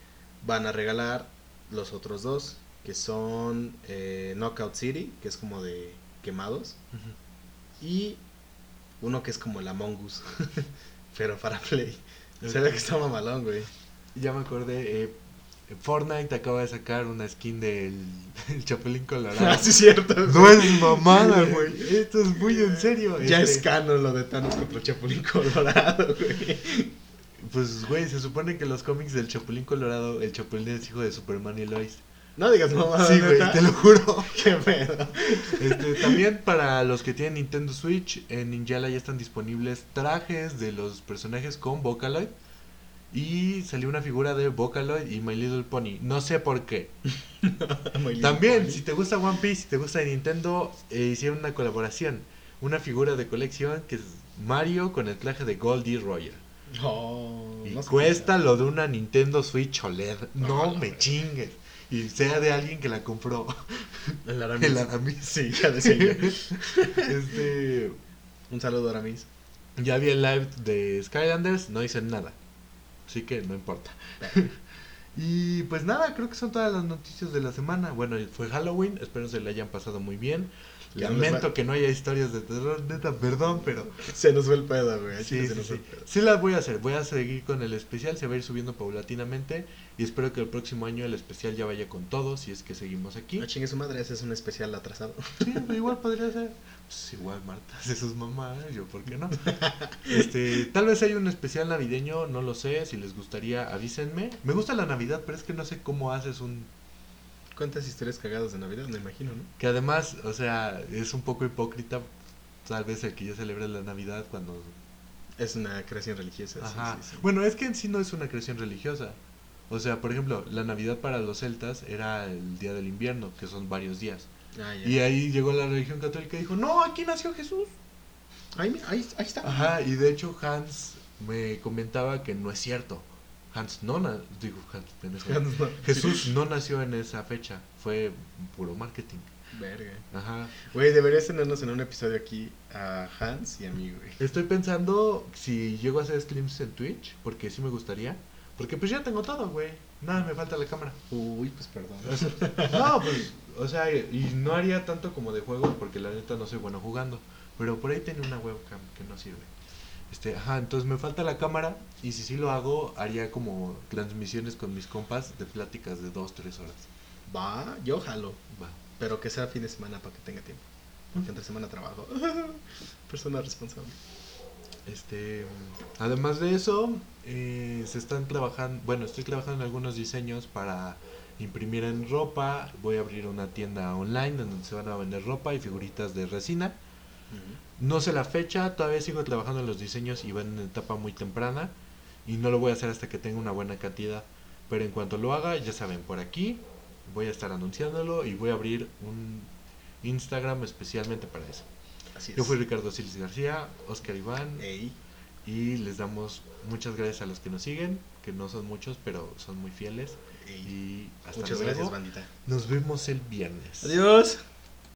van a regalar los otros dos, que son eh, Knockout City, que es como de quemados, y uno que es como el Among Us, pero para Play. Se ve que está mamalón, güey. Ya me acordé, eh, Fortnite acaba de sacar una skin del el Chapulín Colorado. Ah, sí, cierto. No es mamada, güey. Esto es muy en serio. Ya este, es canon lo de Thanos contra Chapulín Colorado, güey. Pues, güey, se supone que los cómics del Chapulín Colorado, el Chapulín es hijo de Superman y Lois. No digas mamada, sí, güey, te lo juro. Qué pedo. Este, también para los que tienen Nintendo Switch, en Ninjala ya están disponibles trajes de los personajes con Vocaloid. Y salió una figura de Vocaloid y My Little Pony. No sé por qué. También, si te gusta One Piece, si te gusta Nintendo, eh, hicieron una colaboración. Una figura de colección que es Mario con el traje de Goldie Roger. Oh, Y no cuesta lo de una Nintendo Switch OLED. No me chingues. Y sea de alguien que la compró. El Aramis. El Aramis. Sí, ya decía. Este. Un saludo, Aramis. Ya vi el live de Skylanders, no dicen nada. Así que no importa. y pues nada, creo que son todas las noticias de la semana. Bueno, fue Halloween, espero se le hayan pasado muy bien. Lamento va- que no haya historias de terror, neta, perdón, pero Se nos fue el pedo, güey. sí, se sí, sí. Sí las voy a hacer, voy a seguir con el especial, se va a ir subiendo paulatinamente y espero que el próximo año el especial ya vaya con todo, si es que seguimos aquí. No chingue su madre, ese es un especial atrasado. Sí, pero igual podría ser. Pues igual Marta hace sus mamás, yo por qué no. Este, tal vez hay un especial navideño, no lo sé, si les gustaría avísenme. Me gusta la Navidad, pero es que no sé cómo haces un ¿Cuántas historias cagadas de Navidad? Me imagino, ¿no? que además, o sea, es un poco hipócrita tal vez el que yo celebre la Navidad cuando Es una creación religiosa. sí, Ajá. sí, sí. Bueno, es que en sí no es una creación religiosa. O sea, por ejemplo, la Navidad para los celtas era el día del invierno, que son varios días. Ah, ya. Y ahí llegó la religión católica y dijo, no, aquí nació Jesús. Ahí, ahí, ahí está. Ajá, y de hecho Hans me comentaba que no es cierto. Hans no nació, digo Hans, pendejo. No. Jesús no nació en esa fecha, fue puro marketing. Verga. Ajá. Güey, deberías tenernos en un episodio aquí a Hans y a mí, güey. Estoy pensando si llego a hacer streams en Twitch, porque sí me gustaría. Porque pues ya tengo todo, güey. Nada, me falta la cámara. Uy, pues perdón. No, pues, o sea, y no haría tanto como de juego, porque la neta no soy bueno jugando. Pero por ahí tenía una webcam que no sirve. Este, ajá, entonces me falta la cámara y si sí lo hago, haría como transmisiones con mis compas de pláticas de 2, 3 horas. Va, yo jalo. Va. Pero que sea fin de semana para que tenga tiempo. Porque entre semana trabajo. Persona responsable. Este, además de eso, eh, se están trabajando, bueno, estoy trabajando en algunos diseños para imprimir en ropa. Voy a abrir una tienda online donde se van a vender ropa y figuritas de resina. No sé la fecha, todavía sigo trabajando en los diseños y van en etapa muy temprana. Y no lo voy a hacer hasta que tenga una buena cantidad. Pero en cuanto lo haga, ya saben, por aquí voy a estar anunciándolo y voy a abrir un Instagram especialmente para eso. Así es. Yo fui Ricardo Siles García, Oscar Iván, Ey, y les damos muchas gracias a los que nos siguen, que no son muchos, pero son muy fieles. ey. Y hasta Muchas luego. gracias, bandita. Nos vemos el viernes. Adiós.